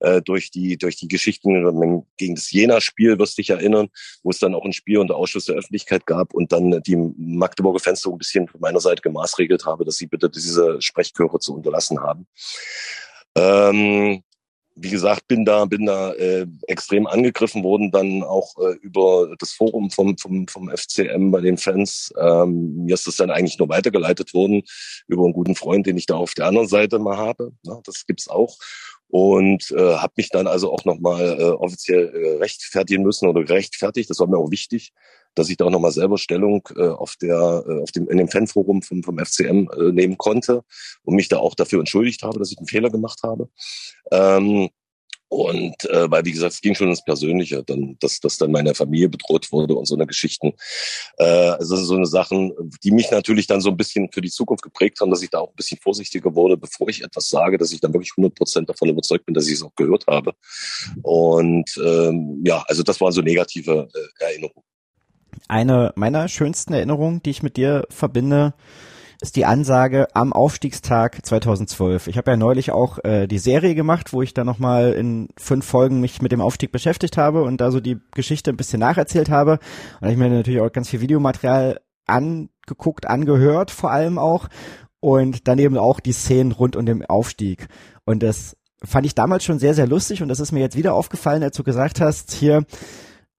äh, durch die durch die Geschichten gegen das Jena-Spiel, wirst dich erinnern, wo es dann auch ein Spiel unter Ausschuss der Öffentlichkeit gab und dann die Magdeburger so ein bisschen von meiner Seite gemaßregelt habe, dass sie bitte diese Sprechchöre zu unterlassen haben. Ähm, wie gesagt, bin da, bin da äh, extrem angegriffen worden, dann auch äh, über das Forum vom, vom, vom FCM bei den Fans. Ähm, mir ist das dann eigentlich nur weitergeleitet worden über einen guten Freund, den ich da auf der anderen Seite mal habe. Ja, das gibt's auch. Und äh, habe mich dann also auch nochmal äh, offiziell äh, rechtfertigen müssen oder gerechtfertigt. Das war mir auch wichtig, dass ich da auch nochmal selber Stellung äh, auf der, äh, auf dem, in dem Fanforum vom, vom FCM äh, nehmen konnte und mich da auch dafür entschuldigt habe, dass ich einen Fehler gemacht habe. Ähm, und äh, weil, wie gesagt, es ging schon ins Persönliche, dann, dass, dass dann meine Familie bedroht wurde und so eine Geschichten. Äh, also so eine Sachen, die mich natürlich dann so ein bisschen für die Zukunft geprägt haben, dass ich da auch ein bisschen vorsichtiger wurde, bevor ich etwas sage, dass ich dann wirklich 100 Prozent davon überzeugt bin, dass ich es auch gehört habe. Und ähm, ja, also das waren so negative äh, Erinnerungen. Eine meiner schönsten Erinnerungen, die ich mit dir verbinde, ist die Ansage am Aufstiegstag 2012. Ich habe ja neulich auch äh, die Serie gemacht, wo ich da nochmal in fünf Folgen mich mit dem Aufstieg beschäftigt habe und da so die Geschichte ein bisschen nacherzählt habe. Und ich mir natürlich auch ganz viel Videomaterial angeguckt, angehört vor allem auch und dann eben auch die Szenen rund um den Aufstieg. Und das fand ich damals schon sehr, sehr lustig und das ist mir jetzt wieder aufgefallen, als du gesagt hast, hier,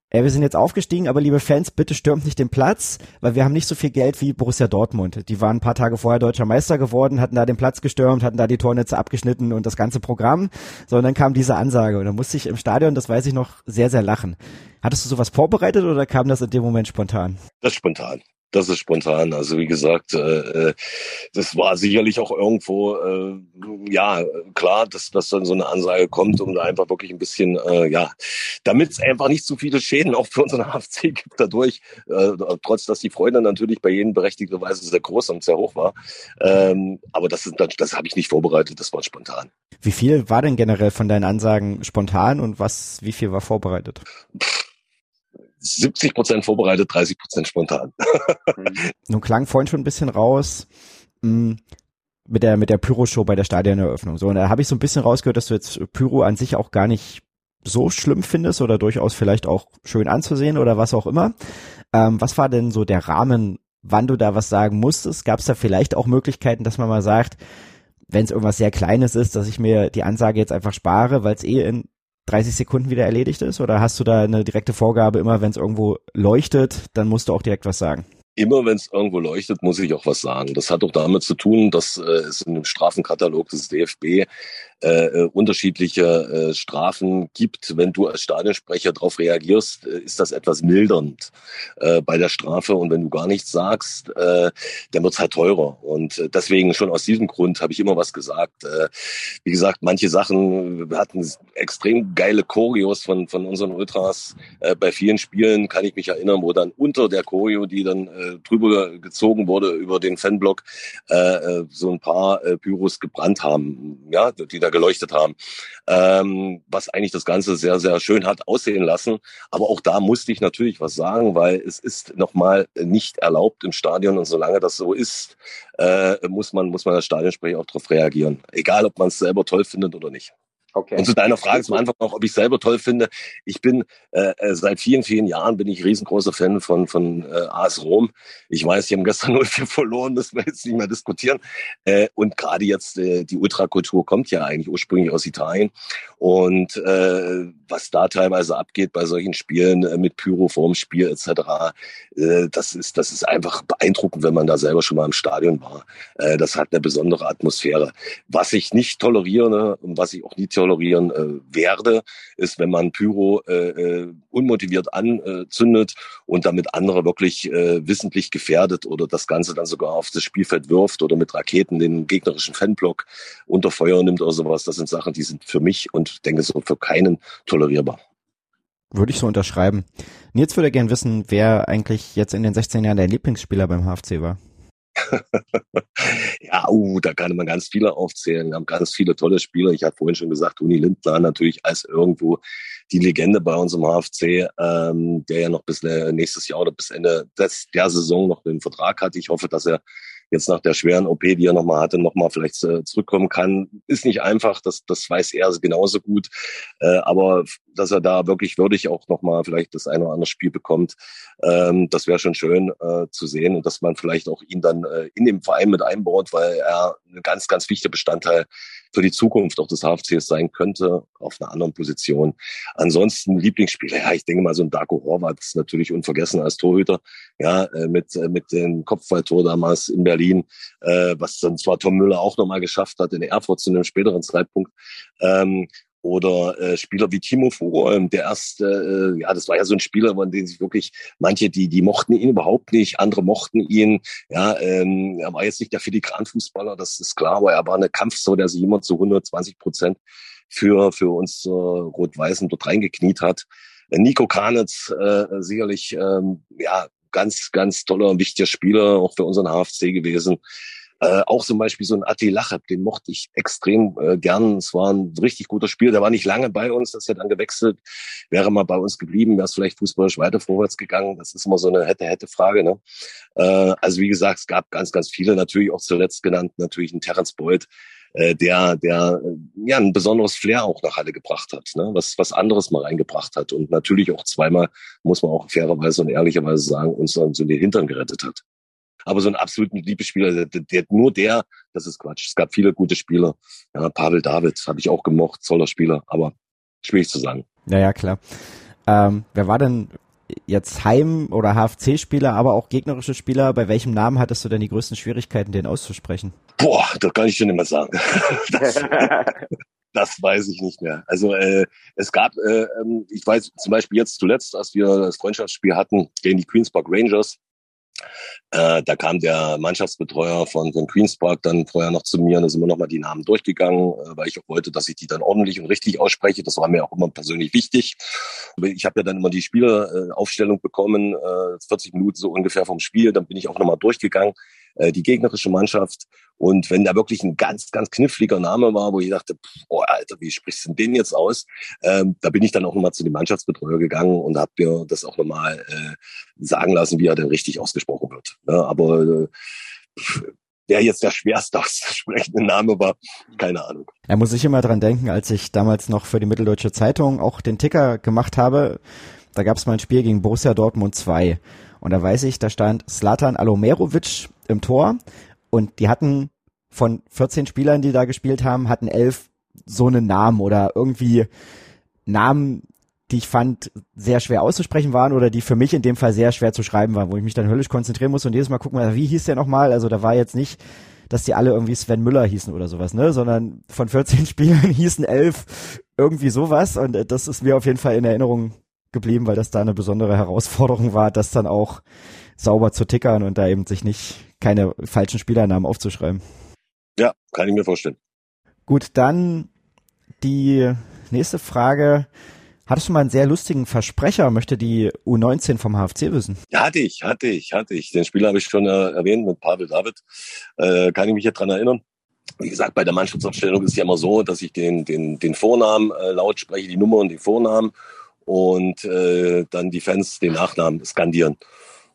ey, wir sind jetzt aufgestiegen, aber liebe Fans, bitte stürmt nicht den Platz, weil wir haben nicht so viel Geld wie Borussia Dortmund. Die waren ein paar Tage vorher deutscher Meister geworden, hatten da den Platz gestürmt, hatten da die Tornetze abgeschnitten und das ganze Programm. So, und dann kam diese Ansage und dann musste ich im Stadion, das weiß ich noch, sehr, sehr lachen. Hattest du sowas vorbereitet oder kam das in dem Moment spontan? Das spontan. Das ist spontan. Also wie gesagt, äh, äh, das war sicherlich auch irgendwo, äh, ja, klar, dass, dass dann so eine Ansage kommt, um da einfach wirklich ein bisschen, äh, ja, damit es einfach nicht zu viele Schäden auch für unseren [laughs] HFC gibt dadurch, äh, trotz dass die Freude natürlich bei jedem berechtigterweise sehr groß und sehr hoch war. Ähm, aber das ist, das, das habe ich nicht vorbereitet, das war spontan. Wie viel war denn generell von deinen Ansagen spontan und was, wie viel war vorbereitet? Pff 70 Prozent vorbereitet, 30 Prozent spontan. [laughs] Nun klang vorhin schon ein bisschen raus mh, hm, mit der mit der Pyro-Show bei der Stadioneröffnung. So, und da habe ich so ein bisschen rausgehört, dass du jetzt Pyro an sich auch gar nicht so schlimm findest oder durchaus vielleicht auch schön anzusehen oder was auch immer. Ähm, was war denn so der Rahmen, wann du da was sagen musstest? Gab es da vielleicht auch Möglichkeiten, dass man mal sagt, wenn es irgendwas sehr Kleines ist, dass ich mir die Ansage jetzt einfach spare, weil es eh in 30 Sekunden wieder erledigt ist? Oder hast du da eine direkte Vorgabe, immer wenn es irgendwo leuchtet, dann musst du auch direkt was sagen? Immer wenn es irgendwo leuchtet, muss ich auch was sagen. Das hat auch damit zu tun, dass äh, es in dem Strafenkatalog des DFB äh, äh, unterschiedliche äh, Strafen gibt. Wenn du als Stadionsprecher darauf reagierst, äh, ist das etwas mildernd äh, bei der Strafe. Und wenn du gar nichts sagst, äh, dann wird's halt teurer. Und äh, deswegen schon aus diesem Grund habe ich immer was gesagt. Äh, wie gesagt, manche Sachen, wir hatten extrem geile Choreos von, von unseren Ultras. Äh, bei vielen Spielen kann ich mich erinnern, wo dann unter der Choreo, die dann äh, drüber gezogen wurde über den Fanblock, äh, äh so ein paar äh, Pyros gebrannt haben, ja, die da geleuchtet haben, ähm, was eigentlich das Ganze sehr, sehr schön hat aussehen lassen. Aber auch da musste ich natürlich was sagen, weil es ist nochmal nicht erlaubt im Stadion und solange das so ist, äh, muss man muss man als Stadionsprecher auch darauf reagieren, egal ob man es selber toll findet oder nicht. Okay. Und zu deiner Frage zum Anfang noch, ob ich selber toll finde. Ich bin äh, äh seit vielen, vielen Jahren bin ich riesengroßer Fan von von äh, AS Rom. Ich weiß, die haben gestern [laughs] 0-4 verloren, müssen wir jetzt nicht mehr diskutieren. Äh, und gerade jetzt äh, die Ultrakultur kommt ja eigentlich ursprünglich aus Italien. Und äh, was da teilweise abgeht bei solchen Spielen äh, mit Pyro vorm Spiel etc., äh, das ist das ist einfach beeindruckend, wenn man da selber schon mal im Stadion war. Äh, das hat eine besondere Atmosphäre. Was ich nicht toleriere und was ich auch nie toleriere, tolerieren äh, werde, ist, wenn man Pyro äh, äh, unmotiviert anzündet und damit andere wirklich äh, wissentlich gefährdet oder das Ganze dann sogar auf das Spielfeld wirft oder mit Raketen den gegnerischen Fanblock unter Feuer nimmt oder sowas. Das sind Sachen, die sind für mich und denke so für keinen tolerierbar. Würde ich so unterschreiben. Nils würde gerne wissen, wer eigentlich jetzt in den 16 Jahren dein Lieblingsspieler beim HFC war. [laughs] ja, uh, da kann man ganz viele aufzählen. Wir haben ganz viele tolle Spieler. Ich habe vorhin schon gesagt, Toni Lindner natürlich als irgendwo die Legende bei uns im HFC, ähm, der ja noch bis äh, nächstes Jahr oder bis Ende des, der Saison noch den Vertrag hat. Ich hoffe, dass er jetzt nach der schweren OP, die er nochmal hatte, nochmal vielleicht äh, zurückkommen kann. Ist nicht einfach, das, das weiß er genauso gut. Äh, aber dass er da wirklich würdig auch nochmal vielleicht das eine oder andere Spiel bekommt, ähm, das wäre schon schön äh, zu sehen und dass man vielleicht auch ihn dann äh, in dem Verein mit einbaut, weil er ein ganz, ganz wichtiger Bestandteil für die Zukunft auch des HFCs sein könnte, auf einer anderen Position. Ansonsten Lieblingsspieler, ja, ich denke mal so ein Darko Horvath ist natürlich unvergessen als Torhüter, ja, äh, mit, äh, mit dem Kopfballtor damals in Berlin, äh, was dann zwar Tom Müller auch nochmal geschafft hat in Erfurt zu einem späteren Zeitpunkt. Ähm, oder äh, Spieler wie Timo Vogel, der erste, äh, ja, das war ja so ein Spieler, von dem sich wirklich manche, die die mochten ihn überhaupt nicht, andere mochten ihn. Ja, ähm, er war jetzt nicht der Filigran-Fußballer, das ist klar, aber er war eine Kampfsau, der sich immer zu 120 Prozent für für uns äh, Rot-Weißen dort reingekniet hat. Nico Kanitz, äh, sicherlich ähm, ja ganz ganz toller und wichtiger Spieler auch für unseren HFC gewesen. Äh, auch zum Beispiel so ein Ati Lacheb, den mochte ich extrem äh, gern. Es war ein richtig guter Spiel. Der war nicht lange bei uns, das hat dann gewechselt. Wäre mal bei uns geblieben, wäre es vielleicht fußballisch weiter vorwärts gegangen. Das ist immer so eine hätte-hätte-Frage. Ne? Äh, also wie gesagt, es gab ganz, ganz viele, natürlich auch zuletzt genannt, natürlich ein Terence Boyd, äh, der, der äh, ja ein besonderes Flair auch nach Halle gebracht hat, ne? was, was anderes mal reingebracht hat und natürlich auch zweimal, muss man auch fairerweise und ehrlicherweise sagen, uns dann so den Hintern gerettet hat. Aber so einen absoluten Liebespieler, der, der, nur der, das ist Quatsch. Es gab viele gute Spieler. Ja, Pavel David habe ich auch gemocht, toller Spieler, aber schwierig zu sagen. Ja, ja, klar. Ähm, wer war denn jetzt Heim- oder HFC-Spieler, aber auch gegnerische Spieler? Bei welchem Namen hattest du denn die größten Schwierigkeiten, den auszusprechen? Boah, das kann ich schon nicht mehr sagen. [laughs] das, [laughs] das weiß ich nicht mehr. Also äh, es gab, äh, ähm, ich weiß zum Beispiel jetzt zuletzt, als wir das Freundschaftsspiel hatten gegen die Queens Park Rangers, Äh, da kam der Mannschaftsbetreuer von, von Queens Park dann vorher noch zu mir und da sind wir nochmal die Namen durchgegangen, äh, weil ich auch wollte, dass ich die dann ordentlich und richtig ausspreche. Das war mir auch immer persönlich wichtig. Ich habe ja dann immer die Spieleraufstellung bekommen, äh, 40 Minuten so ungefähr vom Spiel. Dann bin ich auch nochmal durchgegangen, äh, die gegnerische Mannschaft. Und wenn da wirklich ein ganz, ganz kniffliger Name war, wo ich dachte, oh Alter, wie sprichst du denn den jetzt aus? Ähm, da bin ich dann auch nochmal zu dem Mannschaftsbetreuer gegangen und habe mir das auch nochmal äh, sagen lassen, wie er denn richtig ausgesprochen wird. Ja, aber äh, wer jetzt der schwerste [laughs] auszusprechende Name war, keine Ahnung. Er muss sich immer dran denken, als ich damals noch für die Mitteldeutsche Zeitung auch den Ticker gemacht habe, da gab es mal ein Spiel gegen Borussia Dortmund 2. Und da weiß ich, da stand Slatan Alomerovic im Tor. Und die hatten von 14 Spielern, die da gespielt haben, hatten elf so einen Namen oder irgendwie Namen, die ich fand sehr schwer auszusprechen waren oder die für mich in dem Fall sehr schwer zu schreiben waren, wo ich mich dann höllisch konzentrieren muss und jedes Mal gucken, wie hieß der nochmal? Also da war jetzt nicht, dass die alle irgendwie Sven Müller hießen oder sowas, ne, sondern von 14 [laughs] Spielern hießen elf irgendwie sowas. Und äh, das ist mir auf jeden Fall in Erinnerung geblieben, weil das da eine besondere Herausforderung war, das dann auch sauber zu tickern und da eben sich nicht keine falschen Spielernamen aufzuschreiben. Ja, kann ich mir vorstellen. Gut, dann die nächste Frage. Hattest du mal einen sehr lustigen Versprecher, möchte die U19 vom HFC wissen? Ja, hatte ich, hatte ich, hatte ich. Den Spieler habe ich schon äh, erwähnt mit Pavel David. Äh, kann ich mich jetzt dran erinnern? Wie gesagt, bei der Mannschaftsaufstellung ist es ja immer so, dass ich den, den, den Vornamen äh, laut spreche, die Nummer und den Vornamen und äh, dann die Fans den Nachnamen skandieren.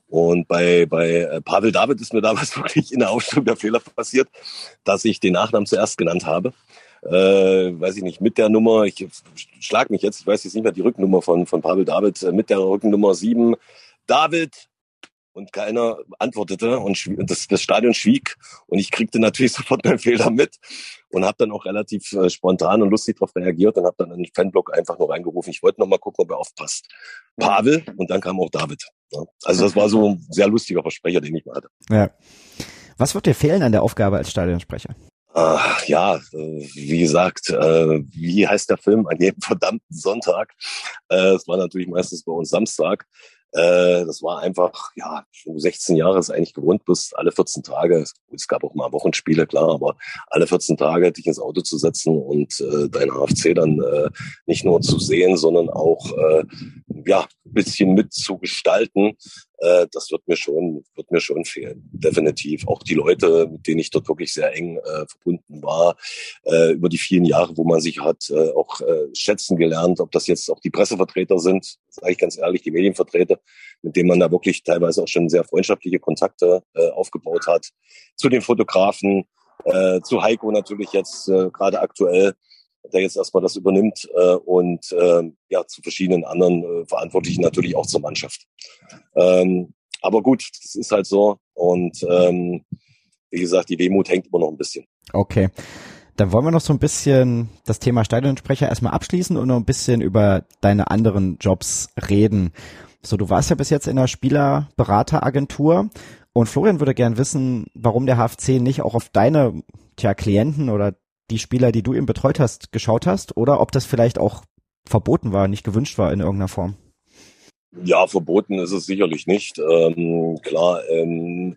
Und bei, bei äh, Pavel David ist mir [laughs] damals wirklich in der Ausstellung der Fehler passiert, dass ich den Nachnamen zuerst genannt habe. Äh, weiß ich nicht, mit der Nummer, ich schlag mich jetzt, ich weiß jetzt nicht mehr die Rücknummer von, von Pavel David, äh, mit der Rückennummer 7. David, und keiner antwortete und das, das Stadion schwieg und ich kriegte natürlich [laughs] sofort meinen Fehler mit und habe dann auch relativ äh, spontan und lustig darauf reagiert und habe dann in den Fanblock einfach nur reingerufen. Ich wollte noch mal gucken, ob er aufpasst. Pavel und dann kam auch David. Ja. Also das war so ein sehr lustiger Versprecher, den ich mal hatte. Ja. Was wird dir fehlen an der Aufgabe als Stadionsprecher? Ach, ja, äh, wie gesagt, äh, wie heißt der Film? An jedem verdammten Sonntag. Äh, es war natürlich meistens bei uns Samstag. Äh, das war einfach, ja, schon 16 Jahre ist eigentlich gewohnt bist, alle 14 Tage. Es gab auch mal Wochenspiele, klar, aber alle 14 Tage dich ins Auto zu setzen und äh, dein HFC dann äh, nicht nur zu sehen, sondern auch äh, ja, ein bisschen mitzugestalten, äh, das wird mir schon, wird mir schon fehlen. Definitiv. Auch die Leute, mit denen ich dort wirklich sehr eng äh, verbunden war, äh, über die vielen Jahre, wo man sich hat äh, auch äh, schätzen gelernt, ob das jetzt auch die Pressevertreter sind, sage ich ganz ehrlich, die Medienvertreter, mit denen man da wirklich teilweise auch schon sehr freundschaftliche Kontakte äh, aufgebaut hat, zu den Fotografen, äh, zu Heiko natürlich jetzt äh, gerade aktuell der jetzt erstmal das übernimmt äh, und äh, ja zu verschiedenen anderen äh, Verantwortlichen natürlich auch zur Mannschaft. Ähm, aber gut, das ist halt so und ähm, wie gesagt, die Wehmut hängt immer noch ein bisschen. Okay. Dann wollen wir noch so ein bisschen das Thema Stadionsprecher erstmal abschließen und noch ein bisschen über deine anderen Jobs reden. So, du warst ja bis jetzt in der Spielerberateragentur und Florian würde gern wissen, warum der HFC nicht auch auf deine tja, Klienten oder die Spieler, die du eben betreut hast, geschaut hast oder ob das vielleicht auch verboten war, nicht gewünscht war in irgendeiner Form? Ja, verboten ist es sicherlich nicht. Ähm, klar, ähm,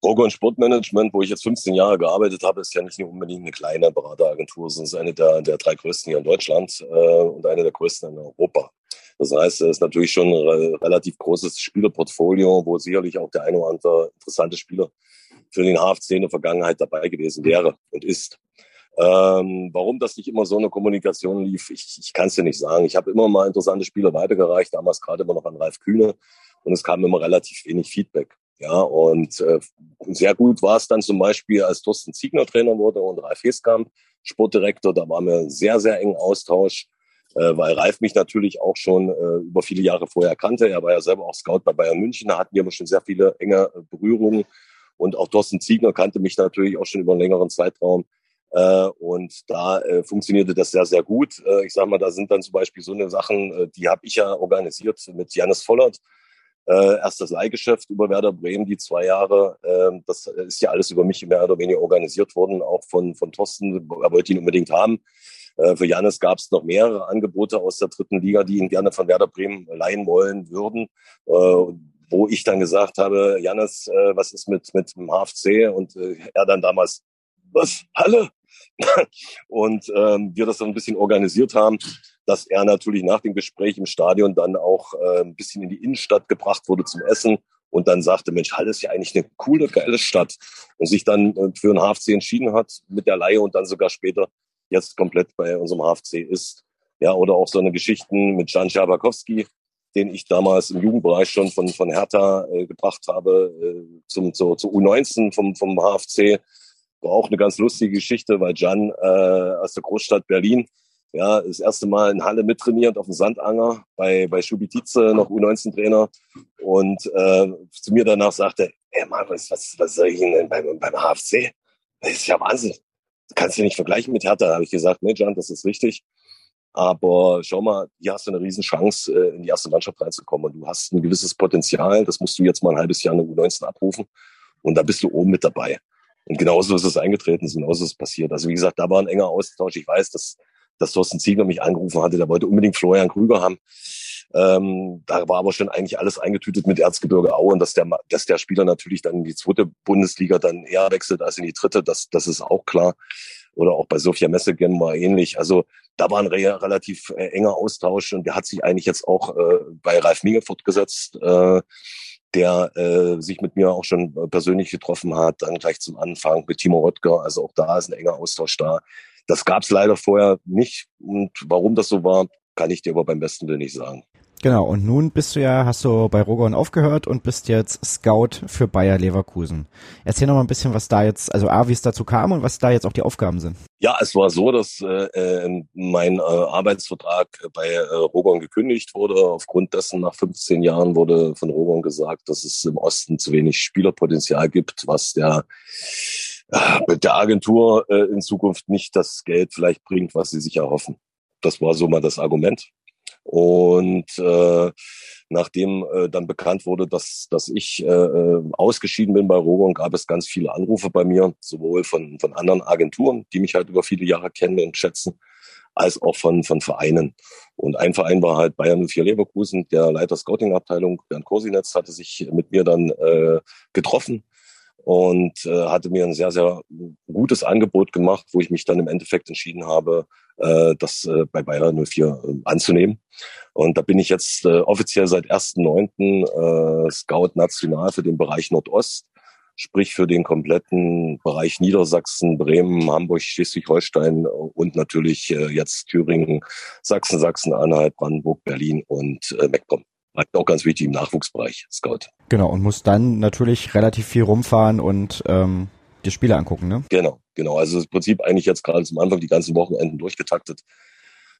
Burger und Sportmanagement, wo ich jetzt 15 Jahre gearbeitet habe, ist ja nicht unbedingt eine kleine Berateragentur, sondern es ist eine der, der drei größten hier in Deutschland äh, und eine der größten in Europa. Das heißt, es ist natürlich schon ein relativ großes Spielerportfolio, wo sicherlich auch der eine oder andere interessante Spieler für den HFC in der Vergangenheit dabei gewesen wäre und ist. Ähm, warum das nicht immer so eine Kommunikation lief, ich, ich kann es dir nicht sagen. Ich habe immer mal interessante Spieler weitergereicht, damals gerade immer noch an Ralf Kühne und es kam immer relativ wenig Feedback. Ja, und äh, sehr gut war es dann zum Beispiel, als Thorsten Ziegner Trainer wurde und Ralf Heskamp Sportdirektor, da waren wir sehr, sehr engen Austausch, äh, weil Ralf mich natürlich auch schon äh, über viele Jahre vorher kannte. Er war ja selber auch Scout bei Bayern München, da hatten wir immer schon sehr viele enge äh, Berührungen und auch Thorsten Ziegner kannte mich natürlich auch schon über einen längeren Zeitraum. Äh, und da äh, funktionierte das sehr, sehr gut. Äh, ich sage mal, da sind dann zum Beispiel so eine Sachen, äh, die habe ich ja organisiert mit Janis Vollert. Äh, erst das Leihgeschäft über Werder Bremen, die zwei Jahre. Äh, das ist ja alles über mich mehr oder weniger organisiert worden, auch von, von Thorsten. Er wollte ihn unbedingt haben. Äh, für Janis gab es noch mehrere Angebote aus der dritten Liga, die ihn gerne von Werder Bremen leihen wollen würden. Wo ich dann gesagt habe, Janis, äh, was ist mit, mit dem HFC? Und äh, er dann damals, was, Halle? [laughs] und ähm, wir das dann ein bisschen organisiert haben, dass er natürlich nach dem Gespräch im Stadion dann auch äh, ein bisschen in die Innenstadt gebracht wurde zum Essen und dann sagte, Mensch, Halle ist ja eigentlich eine coole, geile Stadt und sich dann äh, für den HFC entschieden hat mit der Leihe und dann sogar später jetzt komplett bei unserem HFC ist. Ja, oder auch so eine Geschichten mit Jan Schabakowski, den ich damals im Jugendbereich schon von, von Hertha äh, gebracht habe, äh, zum, zur, zur U19 vom, vom HFC. War auch eine ganz lustige Geschichte, weil Jan äh, aus der Großstadt Berlin ja, das erste Mal in Halle mittrainiert auf dem Sandanger bei, bei Schubitize, noch U19-Trainer. Und äh, zu mir danach sagte, ey Mann, was, was, soll ich denn beim, beim HFC? Das ist ja Wahnsinn. Du kannst ja nicht vergleichen mit Hertha. Habe ich gesagt, nee, Jan, das ist richtig. Aber schau mal, hier hast du eine Riesenchance, äh, in die erste Mannschaft reinzukommen. Und du hast ein gewisses Potenzial. Das musst du jetzt mal ein halbes Jahr in der U19 abrufen. Und da bist du oben mit dabei. Und genauso ist es eingetreten, genauso ist es passiert. Also wie gesagt, da war ein enger Austausch. Ich weiß, dass dass Thorsten Ziegler mich angerufen hatte, der wollte unbedingt Florian Krüger haben. Ähm, da war aber schon eigentlich alles eingetütet mit Erzgebirge Aue und dass der, dass der Spieler natürlich dann in die zweite Bundesliga dann eher wechselt als in die dritte, das, das ist auch klar. Oder auch bei Sofia Messegen mal ähnlich. Also da war ein re relativ äh, enger Austausch und der hat sich eigentlich jetzt auch äh, bei Ralf Miege fortgesetzt. Äh, der äh, sich mit mir auch schon persönlich getroffen hat, dann gleich zum Anfang mit Timo Röttger. Also auch da ist ein enger Austausch da. Das gab es leider vorher nicht. Und warum das so war, kann ich dir aber beim besten Willen nicht sagen. Genau, und nun bist du ja, hast du bei Rogon aufgehört und bist jetzt Scout für Bayer Leverkusen. Erzähl noch mal ein bisschen, was da jetzt, also A, wie es dazu kam und was da jetzt auch die Aufgaben sind. Ja, es war so, dass äh, ähm, mein äh, Arbeitsvertrag bei äh, Rogon gekündigt wurde. Aufgrund dessen, nach 15 Jahren wurde von Rogon gesagt, dass es im Osten zu wenig Spielerpotenzial gibt, was der mit der Agentur äh, in Zukunft nicht das Geld vielleicht bringt, was sie sich erhoffen. Das war so mal das Argument. Und äh, nachdem äh, dann bekannt wurde, dass, dass ich äh, äh ausgeschieden bin bei Rogon, gab es ganz viele Anrufe bei mir, sowohl von, von anderen Agenturen, die mich halt über viele Jahre kennen und schätzen, als auch von, von Vereinen. Und ein Verein war halt Bayern 04 Leverkusen, der Leiter Scouting-Abteilung, Bernd Kosinetz, hatte sich mit mir dann äh, getroffen und äh, hatte mir ein sehr, sehr gutes Angebot gemacht, wo ich mich dann im Endeffekt entschieden habe, äh, das äh, bei Bayer 04 äh, anzunehmen. Und da bin ich jetzt äh, offiziell seit 1.9. Äh, Scout national für den Bereich Nordost, sprich für den kompletten Bereich Niedersachsen, Bremen, Hamburg, Schleswig-Holstein und natürlich äh, jetzt Thüringen, Sachsen, Sachsen-Anhalt, Brandenburg, Berlin und äh, Mecklenburg auch ganz wichtig im Nachwuchsbereich, Scout. Genau, und muss dann natürlich relativ viel rumfahren und ähm, die Spiele angucken, ne? Genau, genau. Also das Prinzip eigentlich jetzt gerade zum Anfang die ganzen Wochenenden durchgetaktet,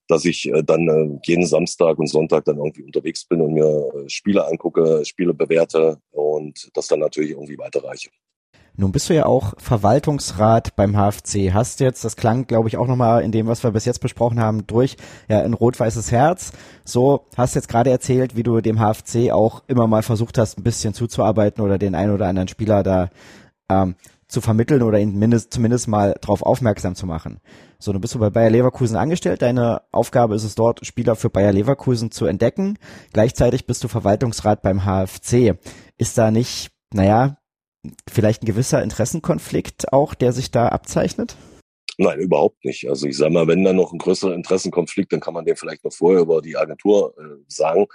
dass ich äh, dann äh, jeden Samstag und Sonntag dann irgendwie unterwegs bin und mir äh, Spiele angucke, Spiele bewerte und das dann natürlich irgendwie weiterreiche. Nun bist du ja auch Verwaltungsrat beim HFC. Hast jetzt, das klang, glaube ich, auch nochmal in dem, was wir bis jetzt besprochen haben, durch, ja, ein rot-weißes Herz. So, hast jetzt gerade erzählt, wie du dem HFC auch immer mal versucht hast, ein bisschen zuzuarbeiten oder den einen oder anderen Spieler da ähm, zu vermitteln oder ihn mindest, zumindest mal darauf aufmerksam zu machen. So, nun bist du bei Bayer Leverkusen angestellt. Deine Aufgabe ist es dort, Spieler für Bayer Leverkusen zu entdecken. Gleichzeitig bist du Verwaltungsrat beim HFC. Ist da nicht, naja, vielleicht ein gewisser Interessenkonflikt auch, der sich da abzeichnet? Nein, überhaupt nicht. Also ich sage mal, wenn da noch ein größerer Interessenkonflikt, dann kann man den vielleicht noch vorher über die Agentur äh, sagen.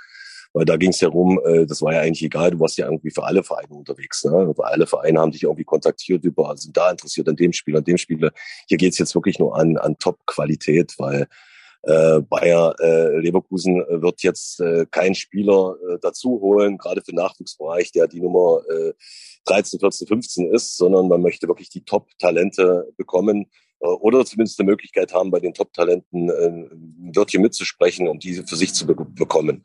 Weil da ging es ja rum, äh, das war ja eigentlich egal, du warst ja irgendwie für alle Vereine unterwegs. Ne? Alle Vereine haben dich irgendwie kontaktiert über, sind da interessiert an dem Spiel, an dem Spieler. Hier geht's jetzt wirklich nur an, an Top-Qualität, weil äh, Bayer äh, Leverkusen wird jetzt äh, keinen Spieler äh, dazu holen, gerade für den Nachwuchsbereich, der die Nummer äh, 13, 14, 15 ist, sondern man möchte wirklich die Top-Talente bekommen, äh, oder zumindest eine Möglichkeit haben, bei den Top-Talenten äh, ein Wörtchen mitzusprechen, um diese für sich zu be bekommen.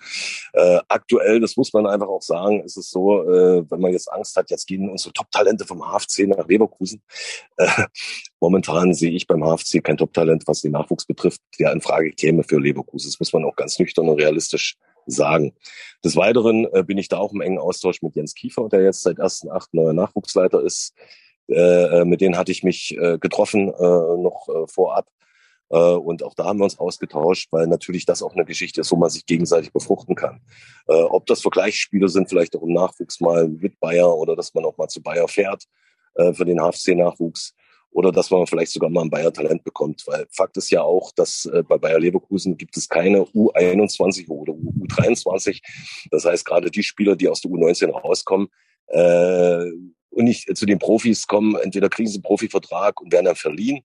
Äh, aktuell, das muss man einfach auch sagen, ist es so, äh, wenn man jetzt Angst hat, jetzt gehen unsere Top-Talente vom HFC nach Leverkusen. Äh, momentan sehe ich beim HFC kein Top-Talent, was den Nachwuchs betrifft, der in Frage käme für Leverkusen. Das muss man auch ganz nüchtern und realistisch sagen. Des Weiteren äh, bin ich da auch im engen Austausch mit Jens Kiefer, der jetzt seit 1.8. neuer Nachwuchsleiter ist. Äh, äh, mit denen hatte ich mich äh, getroffen, äh, noch äh, vorab. Äh, und auch da haben wir uns ausgetauscht, weil natürlich das auch eine Geschichte ist, wo man sich gegenseitig befruchten kann. Ob das Vergleichsspiele sind, vielleicht auch im Nachwuchs mal mit Bayer oder dass man auch mal zu Bayer fährt äh, für den HFC-Nachwuchs oder dass man vielleicht sogar mal ein Bayer-Talent bekommt. Weil Fakt ist ja auch, dass äh, bei Bayer Leverkusen gibt es keine U21 oder U23. Das heißt, gerade die Spieler, die aus der U19 rauskommen, äh, und nicht zu den Profis kommen, entweder kriegen sie einen Profivertrag und werden dann verliehen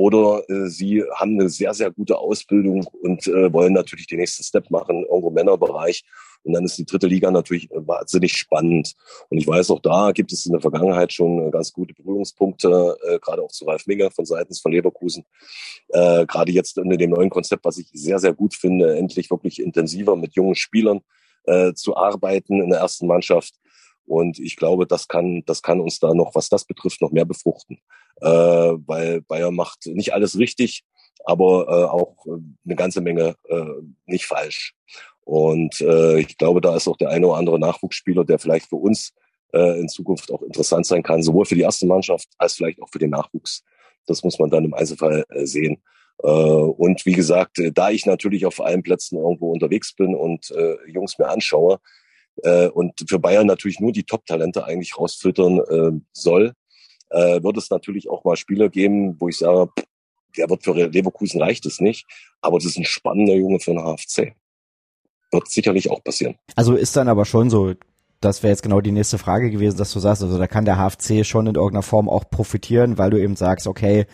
oder äh, sie haben eine sehr, sehr gute Ausbildung und äh, wollen natürlich den nächsten Step machen, irgendwo Männerbereich. Und dann ist die dritte Liga natürlich wahnsinnig spannend. Und ich weiß, auch da gibt es in der Vergangenheit schon äh, ganz gute Berührungspunkte, äh, gerade auch zu Ralf Minger von seitens von Leverkusen. Äh, gerade jetzt unter dem neuen Konzept, was ich sehr, sehr gut finde, endlich wirklich intensiver mit jungen Spielern äh, zu arbeiten in der ersten Mannschaft. Und ich glaube, das kann, das kann uns da noch, was das betrifft, noch mehr befruchten. Äh, weil Bayer macht nicht alles richtig, aber äh, auch eine ganze Menge äh, nicht falsch. Und äh, ich glaube, da ist auch der eine oder andere Nachwuchsspieler, der vielleicht für uns äh, in Zukunft auch interessant sein kann, sowohl für die erste Mannschaft als vielleicht auch für den Nachwuchs. Das muss man dann im Einzelfall äh, sehen. Äh, und wie gesagt, äh, da ich natürlich auf allen Plätzen irgendwo unterwegs bin und äh, Jungs mir anschaue, äh, und für Bayern natürlich nur die Top-Talente eigentlich rausfüttern äh, soll, äh, wird es natürlich auch mal Spieler geben, wo ich sage, der wird für Leverkusen reicht es nicht, aber das ist ein spannender Junge für den HFC. Wird sicherlich auch passieren. Also ist dann aber schon so, das wäre jetzt genau die nächste Frage gewesen, dass du sagst, also da kann der HFC schon in irgendeiner Form auch profitieren, weil du eben sagst, okay,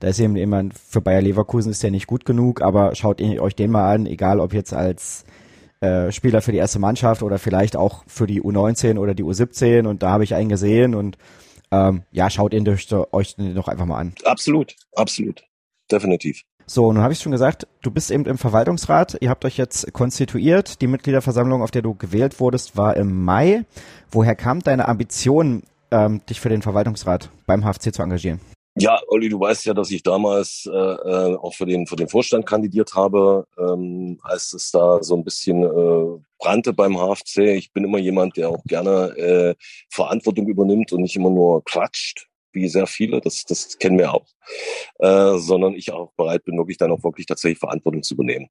da ist eben jemand, für Bayer Leverkusen ist der nicht gut genug, aber schaut euch den mal an, egal ob jetzt als äh, Spieler für die erste Mannschaft oder vielleicht auch für die U19 oder die U17 und da habe ich einen gesehen und ähm, ja, schaut ihn durch, euch doch einfach mal an. Absolut, absolut, definitiv. So, nun habe ich schon gesagt, du bist eben im Verwaltungsrat, ihr habt euch jetzt konstituiert, die Mitgliederversammlung, auf der du gewählt wurdest, war im Mai. Woher kam deine Ambition, ähm, dich für den Verwaltungsrat beim HFC zu engagieren? Ja, Olli, du weißt ja, dass ich damals äh, äh, auch für den für den Vorstand kandidiert habe, ähm, als es da so ein bisschen äh, brannte beim HFC. Ich bin immer jemand, der auch gerne äh, Verantwortung übernimmt und nicht immer nur quatscht, wie sehr viele. Das das kennen wir auch, äh, sondern ich auch bereit bin, wirklich dann auch wirklich tatsächlich Verantwortung zu übernehmen.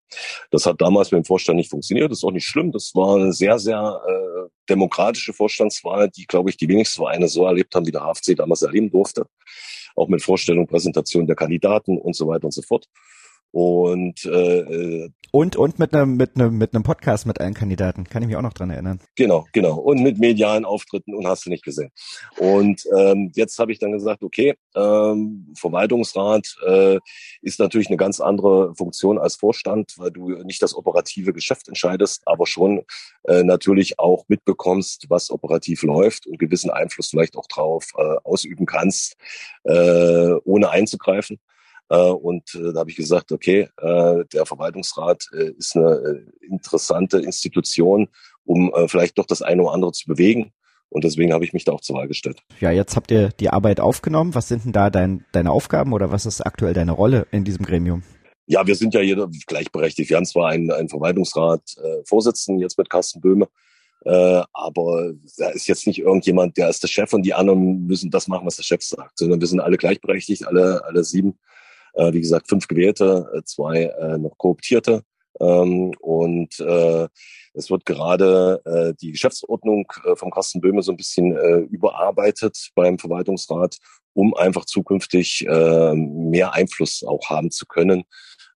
Das hat damals mit dem Vorstand nicht funktioniert. Das ist auch nicht schlimm. Das war eine sehr sehr äh, demokratische Vorstandswahl, die glaube ich die wenigsten Vereine so erlebt haben, wie der HFC damals erleben durfte auch mit Vorstellung, Präsentation der Kandidaten und so weiter und so fort. Und äh, äh, und und mit einem mit einem mit einem Podcast mit allen Kandidaten kann ich mich auch noch dran erinnern. Genau, genau und mit medialen Auftritten und hast du nicht gesehen. Und ähm, jetzt habe ich dann gesagt, okay, ähm, Verwaltungsrat äh, ist natürlich eine ganz andere Funktion als Vorstand, weil du nicht das operative Geschäft entscheidest, aber schon äh, natürlich auch mitbekommst, was operativ läuft und gewissen Einfluss vielleicht auch drauf äh, ausüben kannst, äh, ohne einzugreifen. Äh, und äh, da habe ich gesagt, okay, äh, der Verwaltungsrat ist eine interessante Institution, um vielleicht doch das eine oder andere zu bewegen. Und deswegen habe ich mich da auch zur Wahl gestellt. Ja, jetzt habt ihr die Arbeit aufgenommen. Was sind denn da dein, deine Aufgaben oder was ist aktuell deine Rolle in diesem Gremium? Ja, wir sind ja jeder gleichberechtigt. Wir haben zwar einen, einen Verwaltungsrat äh, Vorsitzenden jetzt mit Carsten Böhme, äh, aber da ist jetzt nicht irgendjemand, der ist der Chef und die anderen müssen das machen, was der Chef sagt, sondern wir sind alle gleichberechtigt, alle, alle sieben äh, wie gesagt, fünf gewählte, äh, zwei äh, noch kooptierte. Ähm, und äh, es wird gerade äh, die Geschäftsordnung äh, vom Carsten Böhme so ein bisschen äh, überarbeitet beim Verwaltungsrat, um einfach zukünftig äh, mehr Einfluss auch haben zu können.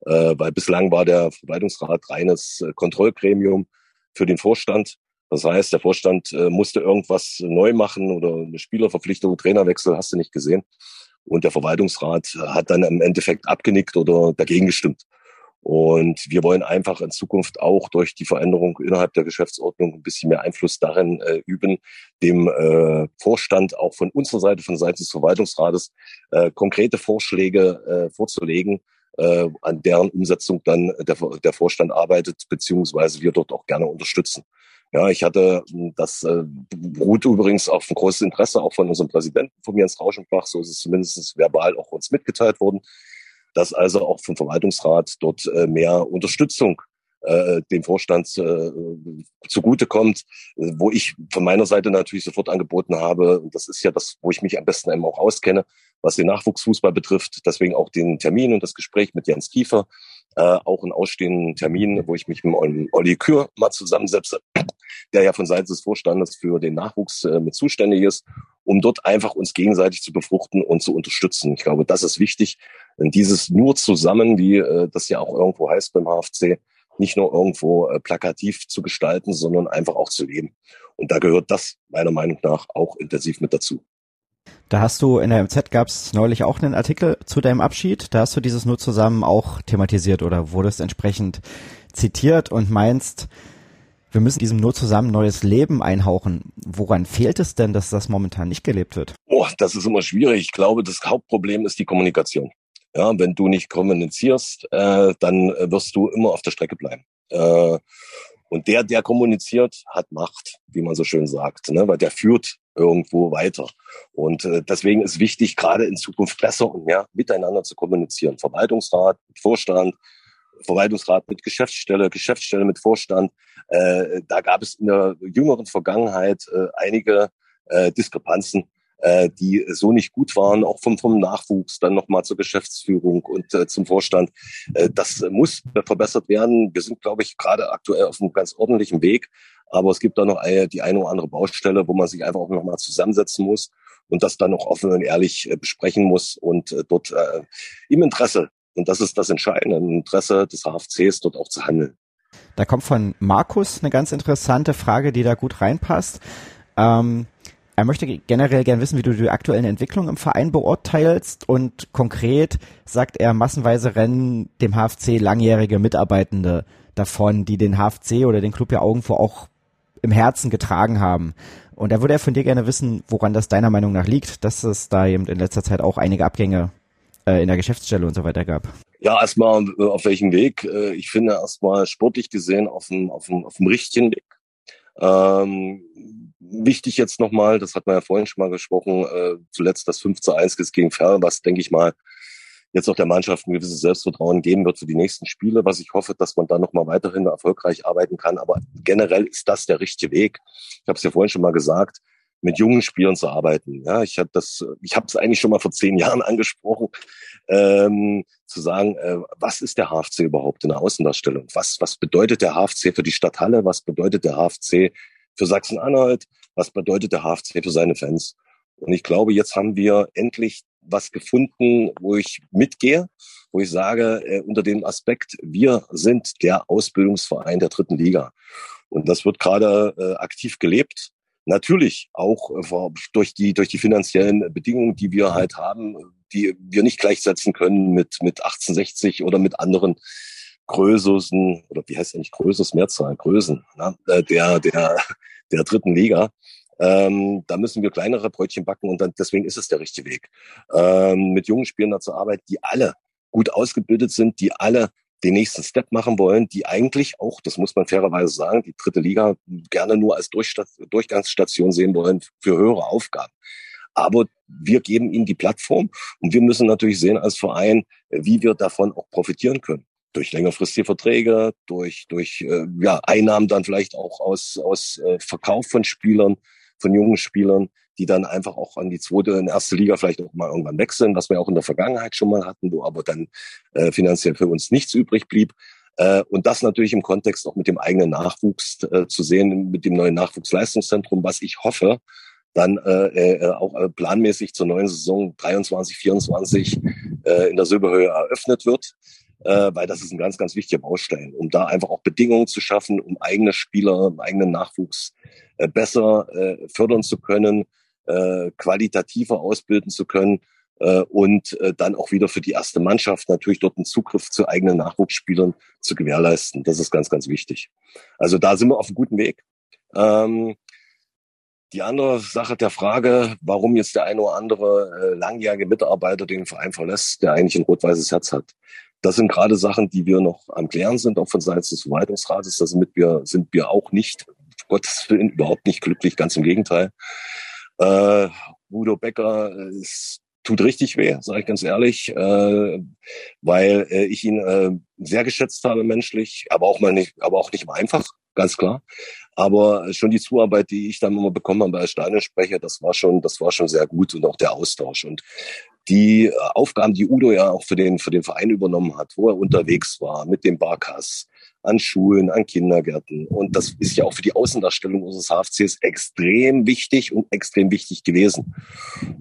Äh, weil bislang war der Verwaltungsrat reines äh, Kontrollgremium für den Vorstand. Das heißt, der Vorstand äh, musste irgendwas neu machen oder eine Spielerverpflichtung, Trainerwechsel hast du nicht gesehen. Und der Verwaltungsrat hat dann im Endeffekt abgenickt oder dagegen gestimmt. Und wir wollen einfach in Zukunft auch durch die Veränderung innerhalb der Geschäftsordnung ein bisschen mehr Einfluss darin äh, üben, dem äh, Vorstand auch von unserer Seite, von Seiten des Verwaltungsrates, äh, konkrete Vorschläge äh, vorzulegen, äh, an deren Umsetzung dann der, der Vorstand arbeitet, beziehungsweise wir dort auch gerne unterstützen. Ja, ich hatte, hm, das äh, beruht übrigens auf ein großes Interesse auch von unserem Präsidenten, von Jens Rauschenbach, so ist es zumindest verbal auch uns mitgeteilt worden, dass also auch vom Verwaltungsrat dort äh, mehr Unterstützung äh, dem Vorstand äh, zugutekommt, wo ich von meiner Seite natürlich sofort angeboten habe, und das ist ja das, wo ich mich am besten eben auch auskenne, was den Nachwuchsfußball betrifft, deswegen auch den Termin und das Gespräch mit Jens Kiefer, äh, auch einen ausstehenden Termin, wo ich mich mit Olli Kür mal zusammensetze, der ja von Seiten des Vorstandes für den Nachwuchs äh, mit zuständig ist, um dort einfach uns gegenseitig zu befruchten und zu unterstützen. Ich glaube, das ist wichtig. Denn dieses nur zusammen, wie äh, das ja auch irgendwo heißt beim HFC, nicht nur irgendwo äh, plakativ zu gestalten, sondern einfach auch zu leben. Und da gehört das meiner Meinung nach auch intensiv mit dazu. Da hast du in der MZ gab es neulich auch einen Artikel zu deinem Abschied. Da hast du dieses nur zusammen auch thematisiert oder wurdest entsprechend zitiert und meinst, wir müssen diesem nur zusammen neues Leben einhauchen. Woran fehlt es denn, dass das momentan nicht gelebt wird? Oh, das ist immer schwierig. Ich glaube, das Hauptproblem ist die Kommunikation. Ja, wenn du nicht kommunizierst, äh, dann wirst du immer auf der Strecke bleiben. Äh, und der, der kommuniziert, hat Macht, wie man so schön sagt, ne? weil der führt irgendwo weiter. Und äh, deswegen ist wichtig, gerade in Zukunft besser und mehr miteinander zu kommunizieren. Verwaltungsrat, Vorstand, Verwaltungsrat mit Geschäftsstelle, Geschäftsstelle mit Vorstand. Äh, da gab es in der jüngeren Vergangenheit äh, einige äh, Diskrepanzen, äh, die so nicht gut waren, auch vom, vom Nachwuchs, dann nochmal zur Geschäftsführung und äh, zum Vorstand. Äh, das muss verbessert werden. Wir sind, glaube ich, gerade aktuell auf einem ganz ordentlichen Weg. Aber es gibt da noch die eine oder andere Baustelle, wo man sich einfach auch nochmal zusammensetzen muss und das dann noch offen und ehrlich äh, besprechen muss und äh, dort äh, im Interesse und das ist das Entscheidende, Interesse des HFCs dort auch zu handeln. Da kommt von Markus eine ganz interessante Frage, die da gut reinpasst. Ähm, er möchte generell gern wissen, wie du die aktuellen Entwicklungen im Verein beurteilst und konkret sagt er, massenweise rennen dem HFC langjährige Mitarbeitende davon, die den HFC oder den Club ja irgendwo auch im Herzen getragen haben. Und da würde er von dir gerne wissen, woran das deiner Meinung nach liegt, dass es da eben in letzter Zeit auch einige Abgänge äh, in der Geschäftsstelle und so weiter gab? Ja, erstmal äh, auf welchem Weg? Äh, ich finde erstmal sportlich gesehen auf dem, auf dem, auf dem richtigen Weg. Ähm, wichtig jetzt nochmal, das hat man ja vorhin schon mal gesprochen, äh, zuletzt das 5 zu 1 gegen Ferl, was denke ich mal jetzt auch der Mannschaft ein gewisses Selbstvertrauen geben wird für die nächsten Spiele, was ich hoffe, dass man da nochmal weiterhin erfolgreich arbeiten kann. Aber generell ist das der richtige Weg. Ich habe es ja vorhin schon mal gesagt, mit jungen Spielern zu arbeiten. Ja, ich habe das, ich habe es eigentlich schon mal vor zehn Jahren angesprochen, ähm, zu sagen, äh, was ist der HFC überhaupt in der Außendarstellung? Was was bedeutet der HFC für die Stadt Halle? Was bedeutet der HFC für Sachsen-Anhalt? Was bedeutet der HFC für seine Fans? Und ich glaube, jetzt haben wir endlich was gefunden, wo ich mitgehe, wo ich sage, äh, unter dem Aspekt, wir sind der Ausbildungsverein der dritten Liga. Und das wird gerade äh, aktiv gelebt. Natürlich auch äh, durch die, durch die finanziellen Bedingungen, die wir halt haben, die wir nicht gleichsetzen können mit, mit 1860 oder mit anderen Größesten, oder wie heißt eigentlich Größes Mehrzahl, Größen, ne? der, der, der dritten Liga. Ähm, da müssen wir kleinere Brötchen backen und dann, deswegen ist es der richtige Weg. Ähm, mit jungen Spielern zu arbeiten, die alle gut ausgebildet sind, die alle den nächsten Step machen wollen, die eigentlich auch, das muss man fairerweise sagen, die dritte Liga gerne nur als Durchgangsstation sehen wollen für höhere Aufgaben. Aber wir geben ihnen die Plattform und wir müssen natürlich sehen als Verein, wie wir davon auch profitieren können. Durch längerfristige Verträge, durch, durch äh, ja, Einnahmen dann vielleicht auch aus, aus äh, Verkauf von Spielern, von jungen Spielern, die dann einfach auch an die zweite und erste Liga vielleicht auch mal irgendwann wechseln, was wir auch in der Vergangenheit schon mal hatten, wo aber dann äh, finanziell für uns nichts übrig blieb. Äh, und das natürlich im Kontext auch mit dem eigenen Nachwuchs äh, zu sehen, mit dem neuen Nachwuchsleistungszentrum, was ich hoffe, dann äh, äh, auch äh, planmäßig zur neuen Saison 23, 24 äh, in der Silberhöhe eröffnet wird, äh, weil das ist ein ganz, ganz wichtiger Baustein, um da einfach auch Bedingungen zu schaffen, um eigene Spieler, eigenen Nachwuchs äh, besser äh, fördern zu können, äh, qualitativer ausbilden zu können äh, und äh, dann auch wieder für die erste Mannschaft natürlich dort einen Zugriff zu eigenen Nachwuchsspielern zu gewährleisten. Das ist ganz, ganz wichtig. Also da sind wir auf einem guten Weg. Ähm, die andere Sache der Frage, warum jetzt der eine oder andere äh, langjährige Mitarbeiter den Verein verlässt, der eigentlich ein rot-weißes Herz hat. Das sind gerade Sachen, die wir noch am Klären sind, auch von Seiten des Verwaltungsrates. Da sind wir, sind wir auch nicht, Gottes Willen, überhaupt nicht glücklich, ganz im Gegenteil. Äh, Udo Becker ist tut richtig weh, sage ich ganz ehrlich, äh, weil äh, ich ihn äh, sehr geschätzt habe menschlich, aber auch mal nicht, aber auch nicht mal einfach, ganz klar. Aber schon die Zuarbeit, die ich dann immer bekommen habe als Stadionsprecher, das war schon, das war schon sehr gut und auch der Austausch. Und die Aufgaben, die Udo ja auch für den, für den Verein übernommen hat, wo er unterwegs war mit dem Barkas, an Schulen, an Kindergärten. Und das ist ja auch für die Außendarstellung unseres HFCs extrem wichtig und extrem wichtig gewesen.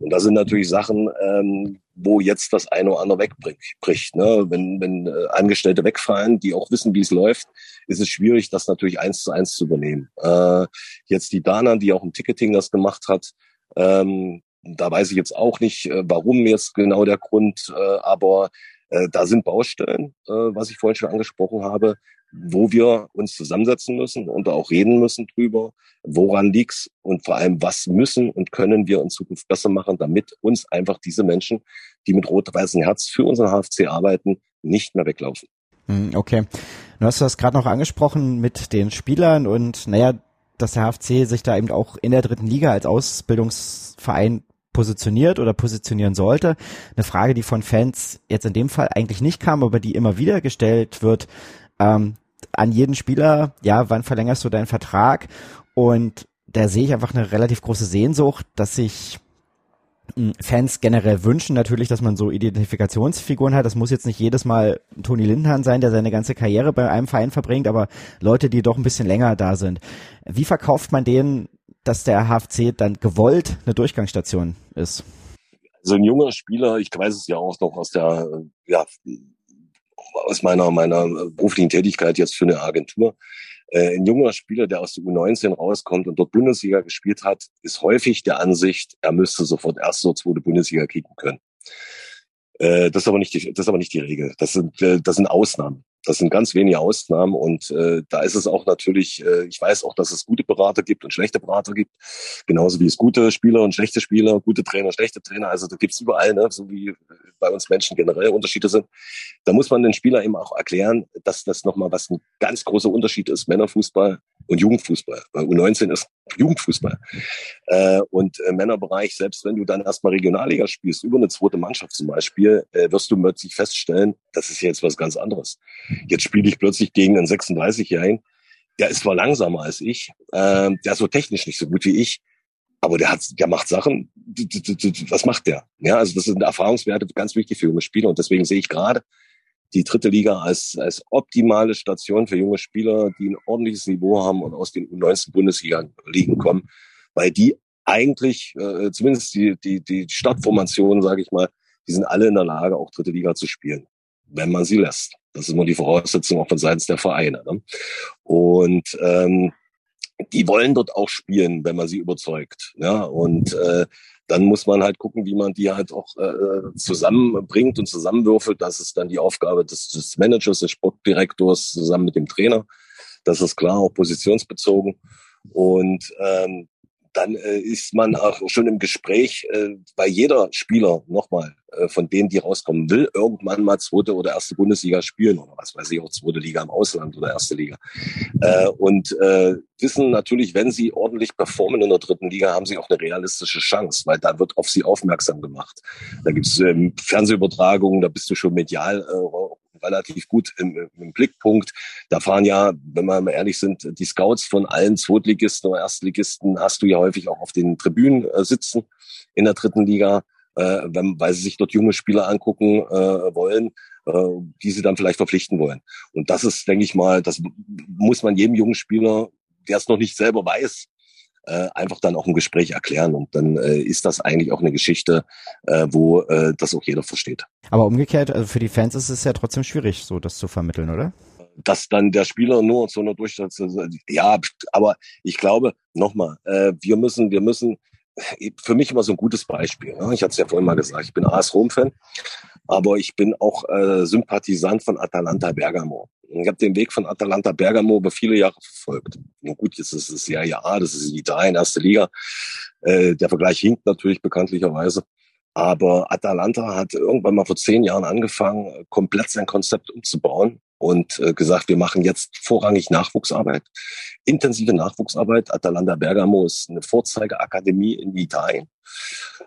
Und da sind natürlich Sachen, ähm, wo jetzt das eine oder andere wegbricht. Ne? Wenn, wenn äh, Angestellte wegfallen, die auch wissen, wie es läuft, ist es schwierig, das natürlich eins zu eins zu übernehmen. Äh, jetzt die Dana, die auch im Ticketing das gemacht hat, ähm, da weiß ich jetzt auch nicht, äh, warum jetzt genau der Grund, äh, aber äh, da sind Baustellen, äh, was ich vorhin schon angesprochen habe, wo wir uns zusammensetzen müssen und auch reden müssen drüber, woran liegt's und vor allem, was müssen und können wir in Zukunft besser machen, damit uns einfach diese Menschen, die mit rot-weißem Herz für unseren HFC arbeiten, nicht mehr weglaufen. Hm, okay. Du hast das gerade noch angesprochen mit den Spielern und naja, dass der HFC sich da eben auch in der dritten Liga als Ausbildungsverein positioniert oder positionieren sollte. Eine Frage, die von Fans jetzt in dem Fall eigentlich nicht kam, aber die immer wieder gestellt wird ähm, an jeden Spieler, ja, wann verlängerst du deinen Vertrag? Und da sehe ich einfach eine relativ große Sehnsucht, dass sich hm, Fans generell wünschen natürlich, dass man so Identifikationsfiguren hat. Das muss jetzt nicht jedes Mal Toni Lindenhahn sein, der seine ganze Karriere bei einem Verein verbringt, aber Leute, die doch ein bisschen länger da sind. Wie verkauft man denen, dass der HFC dann gewollt eine Durchgangsstation ist? So ein junger Spieler, ich weiß es ja auch noch aus der ja, aus meiner, meiner beruflichen Tätigkeit jetzt für eine Agentur. Äh, ein junger Spieler, der aus der U19 rauskommt und dort Bundesliga gespielt hat, ist häufig der Ansicht, er müsste sofort erste oder zweite Bundesliga kicken können. Äh, das ist aber nicht die, das ist aber nicht die Regel. Das sind, äh, das sind Ausnahmen. Das sind ganz wenige Ausnahmen und äh, da ist es auch natürlich, äh, ich weiß auch, dass es gute Berater gibt und schlechte Berater gibt, genauso wie es gute Spieler und schlechte Spieler, gute Trainer, schlechte Trainer, also da gibt's überall, ne? so wie bei uns Menschen generell Unterschiede sind. Da muss man den Spieler eben auch erklären, dass das nochmal was ein ganz großer Unterschied ist, Männerfußball und Jugendfußball. Weil U19 ist Jugendfußball. Äh, und äh, Männerbereich, selbst wenn du dann erstmal Regionalliga spielst, über eine zweite Mannschaft zum Beispiel, äh, wirst du plötzlich feststellen, das ist jetzt was ganz anderes. Jetzt spiele ich plötzlich gegen einen 36-Jährigen, der ist zwar langsamer als ich, äh, der ist so technisch nicht so gut wie ich, aber der hat, der macht Sachen, was macht der? Ja, also das sind Erfahrungswerte ganz wichtig für junge Spieler und deswegen sehe ich gerade die dritte Liga als, als optimale Station für junge Spieler, die ein ordentliches Niveau haben und aus den U19 Bundesliga-Ligen kommen, weil die eigentlich, äh, zumindest die, die, die Stadtformationen, sage ich mal, die sind alle in der Lage, auch dritte Liga zu spielen, wenn man sie lässt. Das ist immer die Voraussetzung auch von seitens der Vereine. Ne? Und ähm, die wollen dort auch spielen, wenn man sie überzeugt. Ja, und äh, dann muss man halt gucken, wie man die halt auch äh, zusammenbringt und zusammenwürfelt. Das ist dann die Aufgabe des, des Managers, des Sportdirektors zusammen mit dem Trainer. Das ist klar, auch positionsbezogen. Und ähm, dann äh, ist man auch schon im Gespräch, äh, bei jeder Spieler nochmal, äh, von denen, die rauskommen, will irgendwann mal zweite oder erste Bundesliga spielen oder was weiß ich, auch zweite Liga im Ausland oder erste Liga. Äh, und äh, wissen natürlich, wenn sie ordentlich performen in der dritten Liga, haben sie auch eine realistische Chance, weil da wird auf sie aufmerksam gemacht. Da gibt es ähm, Fernsehübertragungen, da bist du schon medial äh, relativ gut im, im Blickpunkt. Da fahren ja, wenn wir mal ehrlich sind, die Scouts von allen Zweitligisten oder Erstligisten hast du ja häufig auch auf den Tribünen äh, sitzen in der dritten Liga, äh, wenn, weil sie sich dort junge Spieler angucken äh, wollen, äh, die sie dann vielleicht verpflichten wollen. Und das ist, denke ich mal, das muss man jedem jungen Spieler, der es noch nicht selber weiß, äh, einfach dann auch im Gespräch erklären. Und dann äh, ist das eigentlich auch eine Geschichte, äh, wo äh, das auch jeder versteht. Aber umgekehrt, also für die Fans ist es ja trotzdem schwierig, so das zu vermitteln, oder? dass dann der Spieler nur zu einer Durchsatz, ja, aber ich glaube, nochmal, äh, wir müssen, wir müssen, für mich immer so ein gutes Beispiel. Ne? Ich hatte es ja vorhin mal gesagt, ich bin AS Rom-Fan, aber ich bin auch äh, Sympathisant von Atalanta Bergamo. Ich habe den Weg von Atalanta Bergamo über viele Jahre verfolgt. Nun gut, jetzt ist es ja ja, das ist Italien, erste Liga. Äh, der Vergleich hinkt natürlich bekanntlicherweise. Aber Atalanta hat irgendwann mal vor zehn Jahren angefangen, komplett sein Konzept umzubauen und äh, gesagt, wir machen jetzt vorrangig Nachwuchsarbeit, intensive Nachwuchsarbeit. Atalanta Bergamo ist eine Vorzeigeakademie in Italien,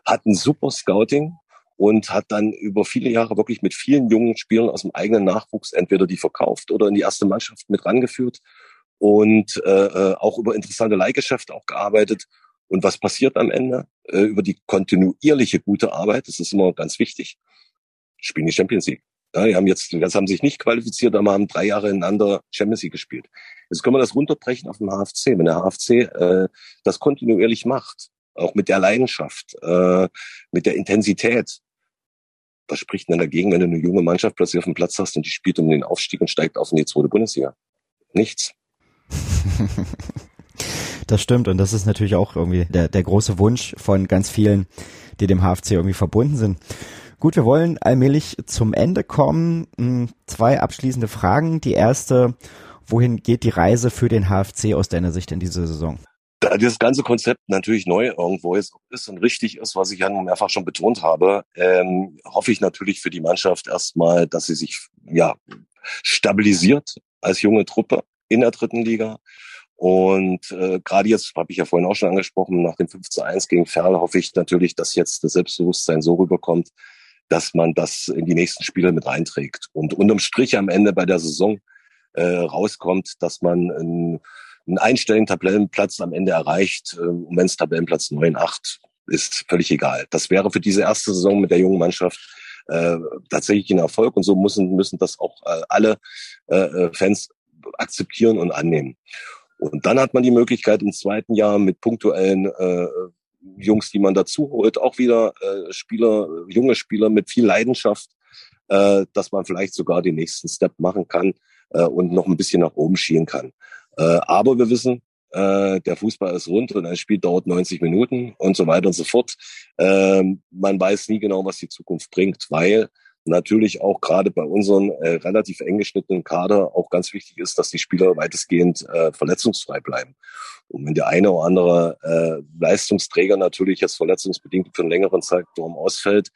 hat ein super Scouting und hat dann über viele Jahre wirklich mit vielen jungen Spielern aus dem eigenen Nachwuchs entweder die verkauft oder in die erste Mannschaft mit rangeführt und äh, äh auch über interessante Leihgeschäfte auch gearbeitet. Und was passiert am Ende? Äh, über die kontinuierliche gute Arbeit, das ist immer ganz wichtig, spielen die Champions League. Ja, die haben jetzt, jetzt haben sich nicht qualifiziert, aber haben drei Jahre ineinander Champions League gespielt. Jetzt können wir das runterbrechen auf den HFC. Wenn der HFC äh, das kontinuierlich macht, auch mit der Leidenschaft, äh, mit der Intensität, was spricht denn dagegen, wenn du eine junge Mannschaft plötzlich auf dem Platz hast und die spielt um den Aufstieg und steigt auf in die zweite Bundesliga? Nichts. [laughs] das stimmt und das ist natürlich auch irgendwie der, der große Wunsch von ganz vielen, die dem HFC irgendwie verbunden sind. Gut, wir wollen allmählich zum Ende kommen. Hm, zwei abschließende Fragen. Die erste, wohin geht die Reise für den HFC aus deiner Sicht in dieser Saison? Da dieses ganze Konzept natürlich neu irgendwo ist, ist und richtig ist, was ich ja nun mehrfach schon betont habe, ähm, hoffe ich natürlich für die Mannschaft erstmal, dass sie sich ja stabilisiert als junge Truppe in der dritten Liga. Und äh, gerade jetzt, habe ich ja vorhin auch schon angesprochen, nach dem 5 zu 1 gegen Ferl hoffe ich natürlich, dass jetzt das Selbstbewusstsein so rüberkommt, dass man das in die nächsten Spiele mit reinträgt. Und unterm Strich am Ende bei der Saison äh, rauskommt, dass man ein einen einstelligen Tabellenplatz am Ende erreicht. Äh, und wenn es Tabellenplatz 9, 8 ist, völlig egal. Das wäre für diese erste Saison mit der jungen Mannschaft äh, tatsächlich ein Erfolg und so müssen, müssen das auch äh, alle äh, äh, Fans akzeptieren und annehmen. Und dann hat man die Möglichkeit im zweiten Jahr mit punktuellen äh, Jungs, die man dazu holt, auch wieder äh, Spieler, junge Spieler mit viel Leidenschaft, äh, dass man vielleicht sogar den nächsten Step machen kann äh, und noch ein bisschen nach oben schielen kann. Äh, aber wir wissen, äh, der Fußball ist rund und ein Spiel dauert 90 Minuten und so weiter und so fort. Ähm, man weiß nie genau, was die Zukunft bringt, weil natürlich auch gerade bei unseren äh, relativ eng geschnittenen Kader auch ganz wichtig ist, dass die Spieler weitestgehend äh, verletzungsfrei bleiben. Und wenn der eine oder andere äh, Leistungsträger natürlich jetzt verletzungsbedingt für einen längeren Zeitraum ausfällt,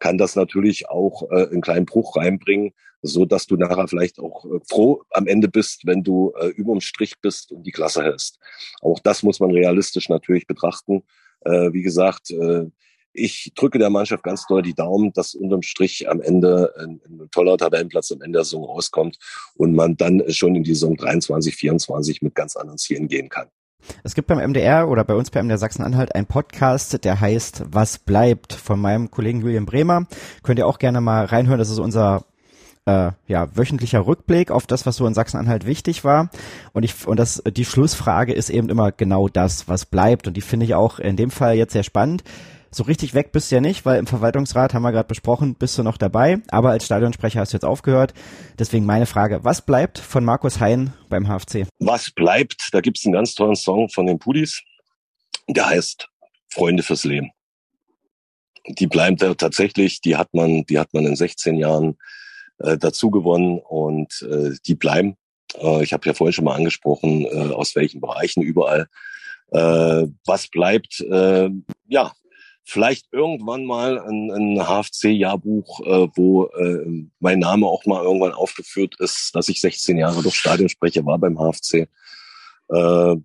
kann das natürlich auch äh, einen kleinen Bruch reinbringen, so dass du nachher vielleicht auch äh, froh am Ende bist, wenn du äh, überm Strich bist und die Klasse hältst. Auch das muss man realistisch natürlich betrachten. Äh, wie gesagt, äh, ich drücke der Mannschaft ganz doll die Daumen, dass unterm Strich am Ende ein, ein, toller Tabellenplatz am Ende der Saison rauskommt und man dann schon in die Saison 23, 24 mit ganz anderen Zielen gehen kann. Es gibt beim MDR oder bei uns beim MDR Sachsen-Anhalt einen Podcast, der heißt Was bleibt von meinem Kollegen Julian Bremer. Könnt ihr auch gerne mal reinhören. Das ist unser äh, ja, wöchentlicher Rückblick auf das, was so in Sachsen-Anhalt wichtig war. Und ich, und das, die Schlussfrage ist eben immer genau das, was bleibt. Und die finde ich auch in dem Fall jetzt sehr spannend. So richtig weg bist du ja nicht, weil im Verwaltungsrat haben wir gerade besprochen, bist du noch dabei, aber als Stadionsprecher hast du jetzt aufgehört. Deswegen meine Frage, was bleibt von Markus Hein beim HFC? Was bleibt? Da gibt es einen ganz tollen Song von den Pudis, der heißt Freunde fürs Leben. Die bleibt tatsächlich, die hat man, die hat man in 16 Jahren äh, dazu gewonnen und äh, die bleiben. Äh, ich habe ja vorhin schon mal angesprochen, äh, aus welchen Bereichen überall. Äh, was bleibt? Äh, ja, vielleicht irgendwann mal ein, ein HFC-Jahrbuch, äh, wo äh, mein Name auch mal irgendwann aufgeführt ist, dass ich 16 Jahre durch Stadionsprecher war beim HFC. Äh,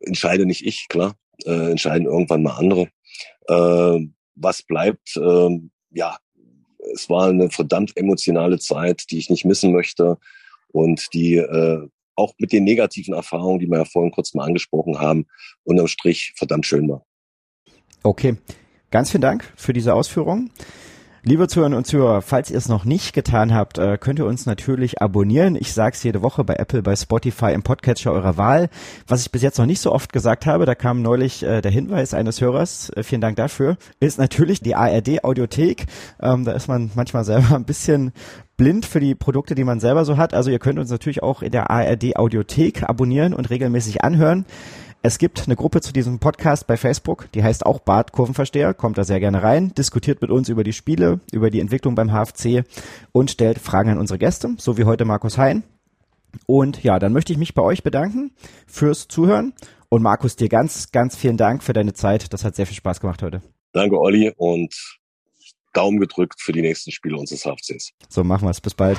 entscheide nicht ich, klar, äh, entscheiden irgendwann mal andere. Äh, was bleibt? Äh, ja, es war eine verdammt emotionale Zeit, die ich nicht missen möchte und die äh, auch mit den negativen Erfahrungen, die wir ja vorhin kurz mal angesprochen haben, unterm Strich verdammt schön war. Okay, ganz vielen Dank für diese Ausführungen. Liebe Zuhörerinnen und Zuhörer, falls ihr es noch nicht getan habt, äh, könnt ihr uns natürlich abonnieren. Ich sage es jede Woche bei Apple, bei Spotify, im Podcatcher eurer Wahl. Was ich bis jetzt noch nicht so oft gesagt habe, da kam neulich äh, der Hinweis eines Hörers, äh, vielen Dank dafür, ist natürlich die ARD Audiothek. Ähm, da ist man manchmal selber ein bisschen blind für die Produkte, die man selber so hat. Also ihr könnt uns natürlich auch in der ARD Audiothek abonnieren und regelmäßig anhören. Es gibt eine Gruppe zu diesem Podcast bei Facebook, die heißt auch Bart Kurvenversteher, kommt da sehr gerne rein, diskutiert mit uns über die Spiele, über die Entwicklung beim HFC und stellt Fragen an unsere Gäste, so wie heute Markus Hein. Und ja, dann möchte ich mich bei euch bedanken fürs Zuhören und Markus, dir ganz, ganz vielen Dank für deine Zeit. Das hat sehr viel Spaß gemacht heute. Danke, Olli, und Daumen gedrückt für die nächsten Spiele unseres HFCs. So machen wir es. Bis bald.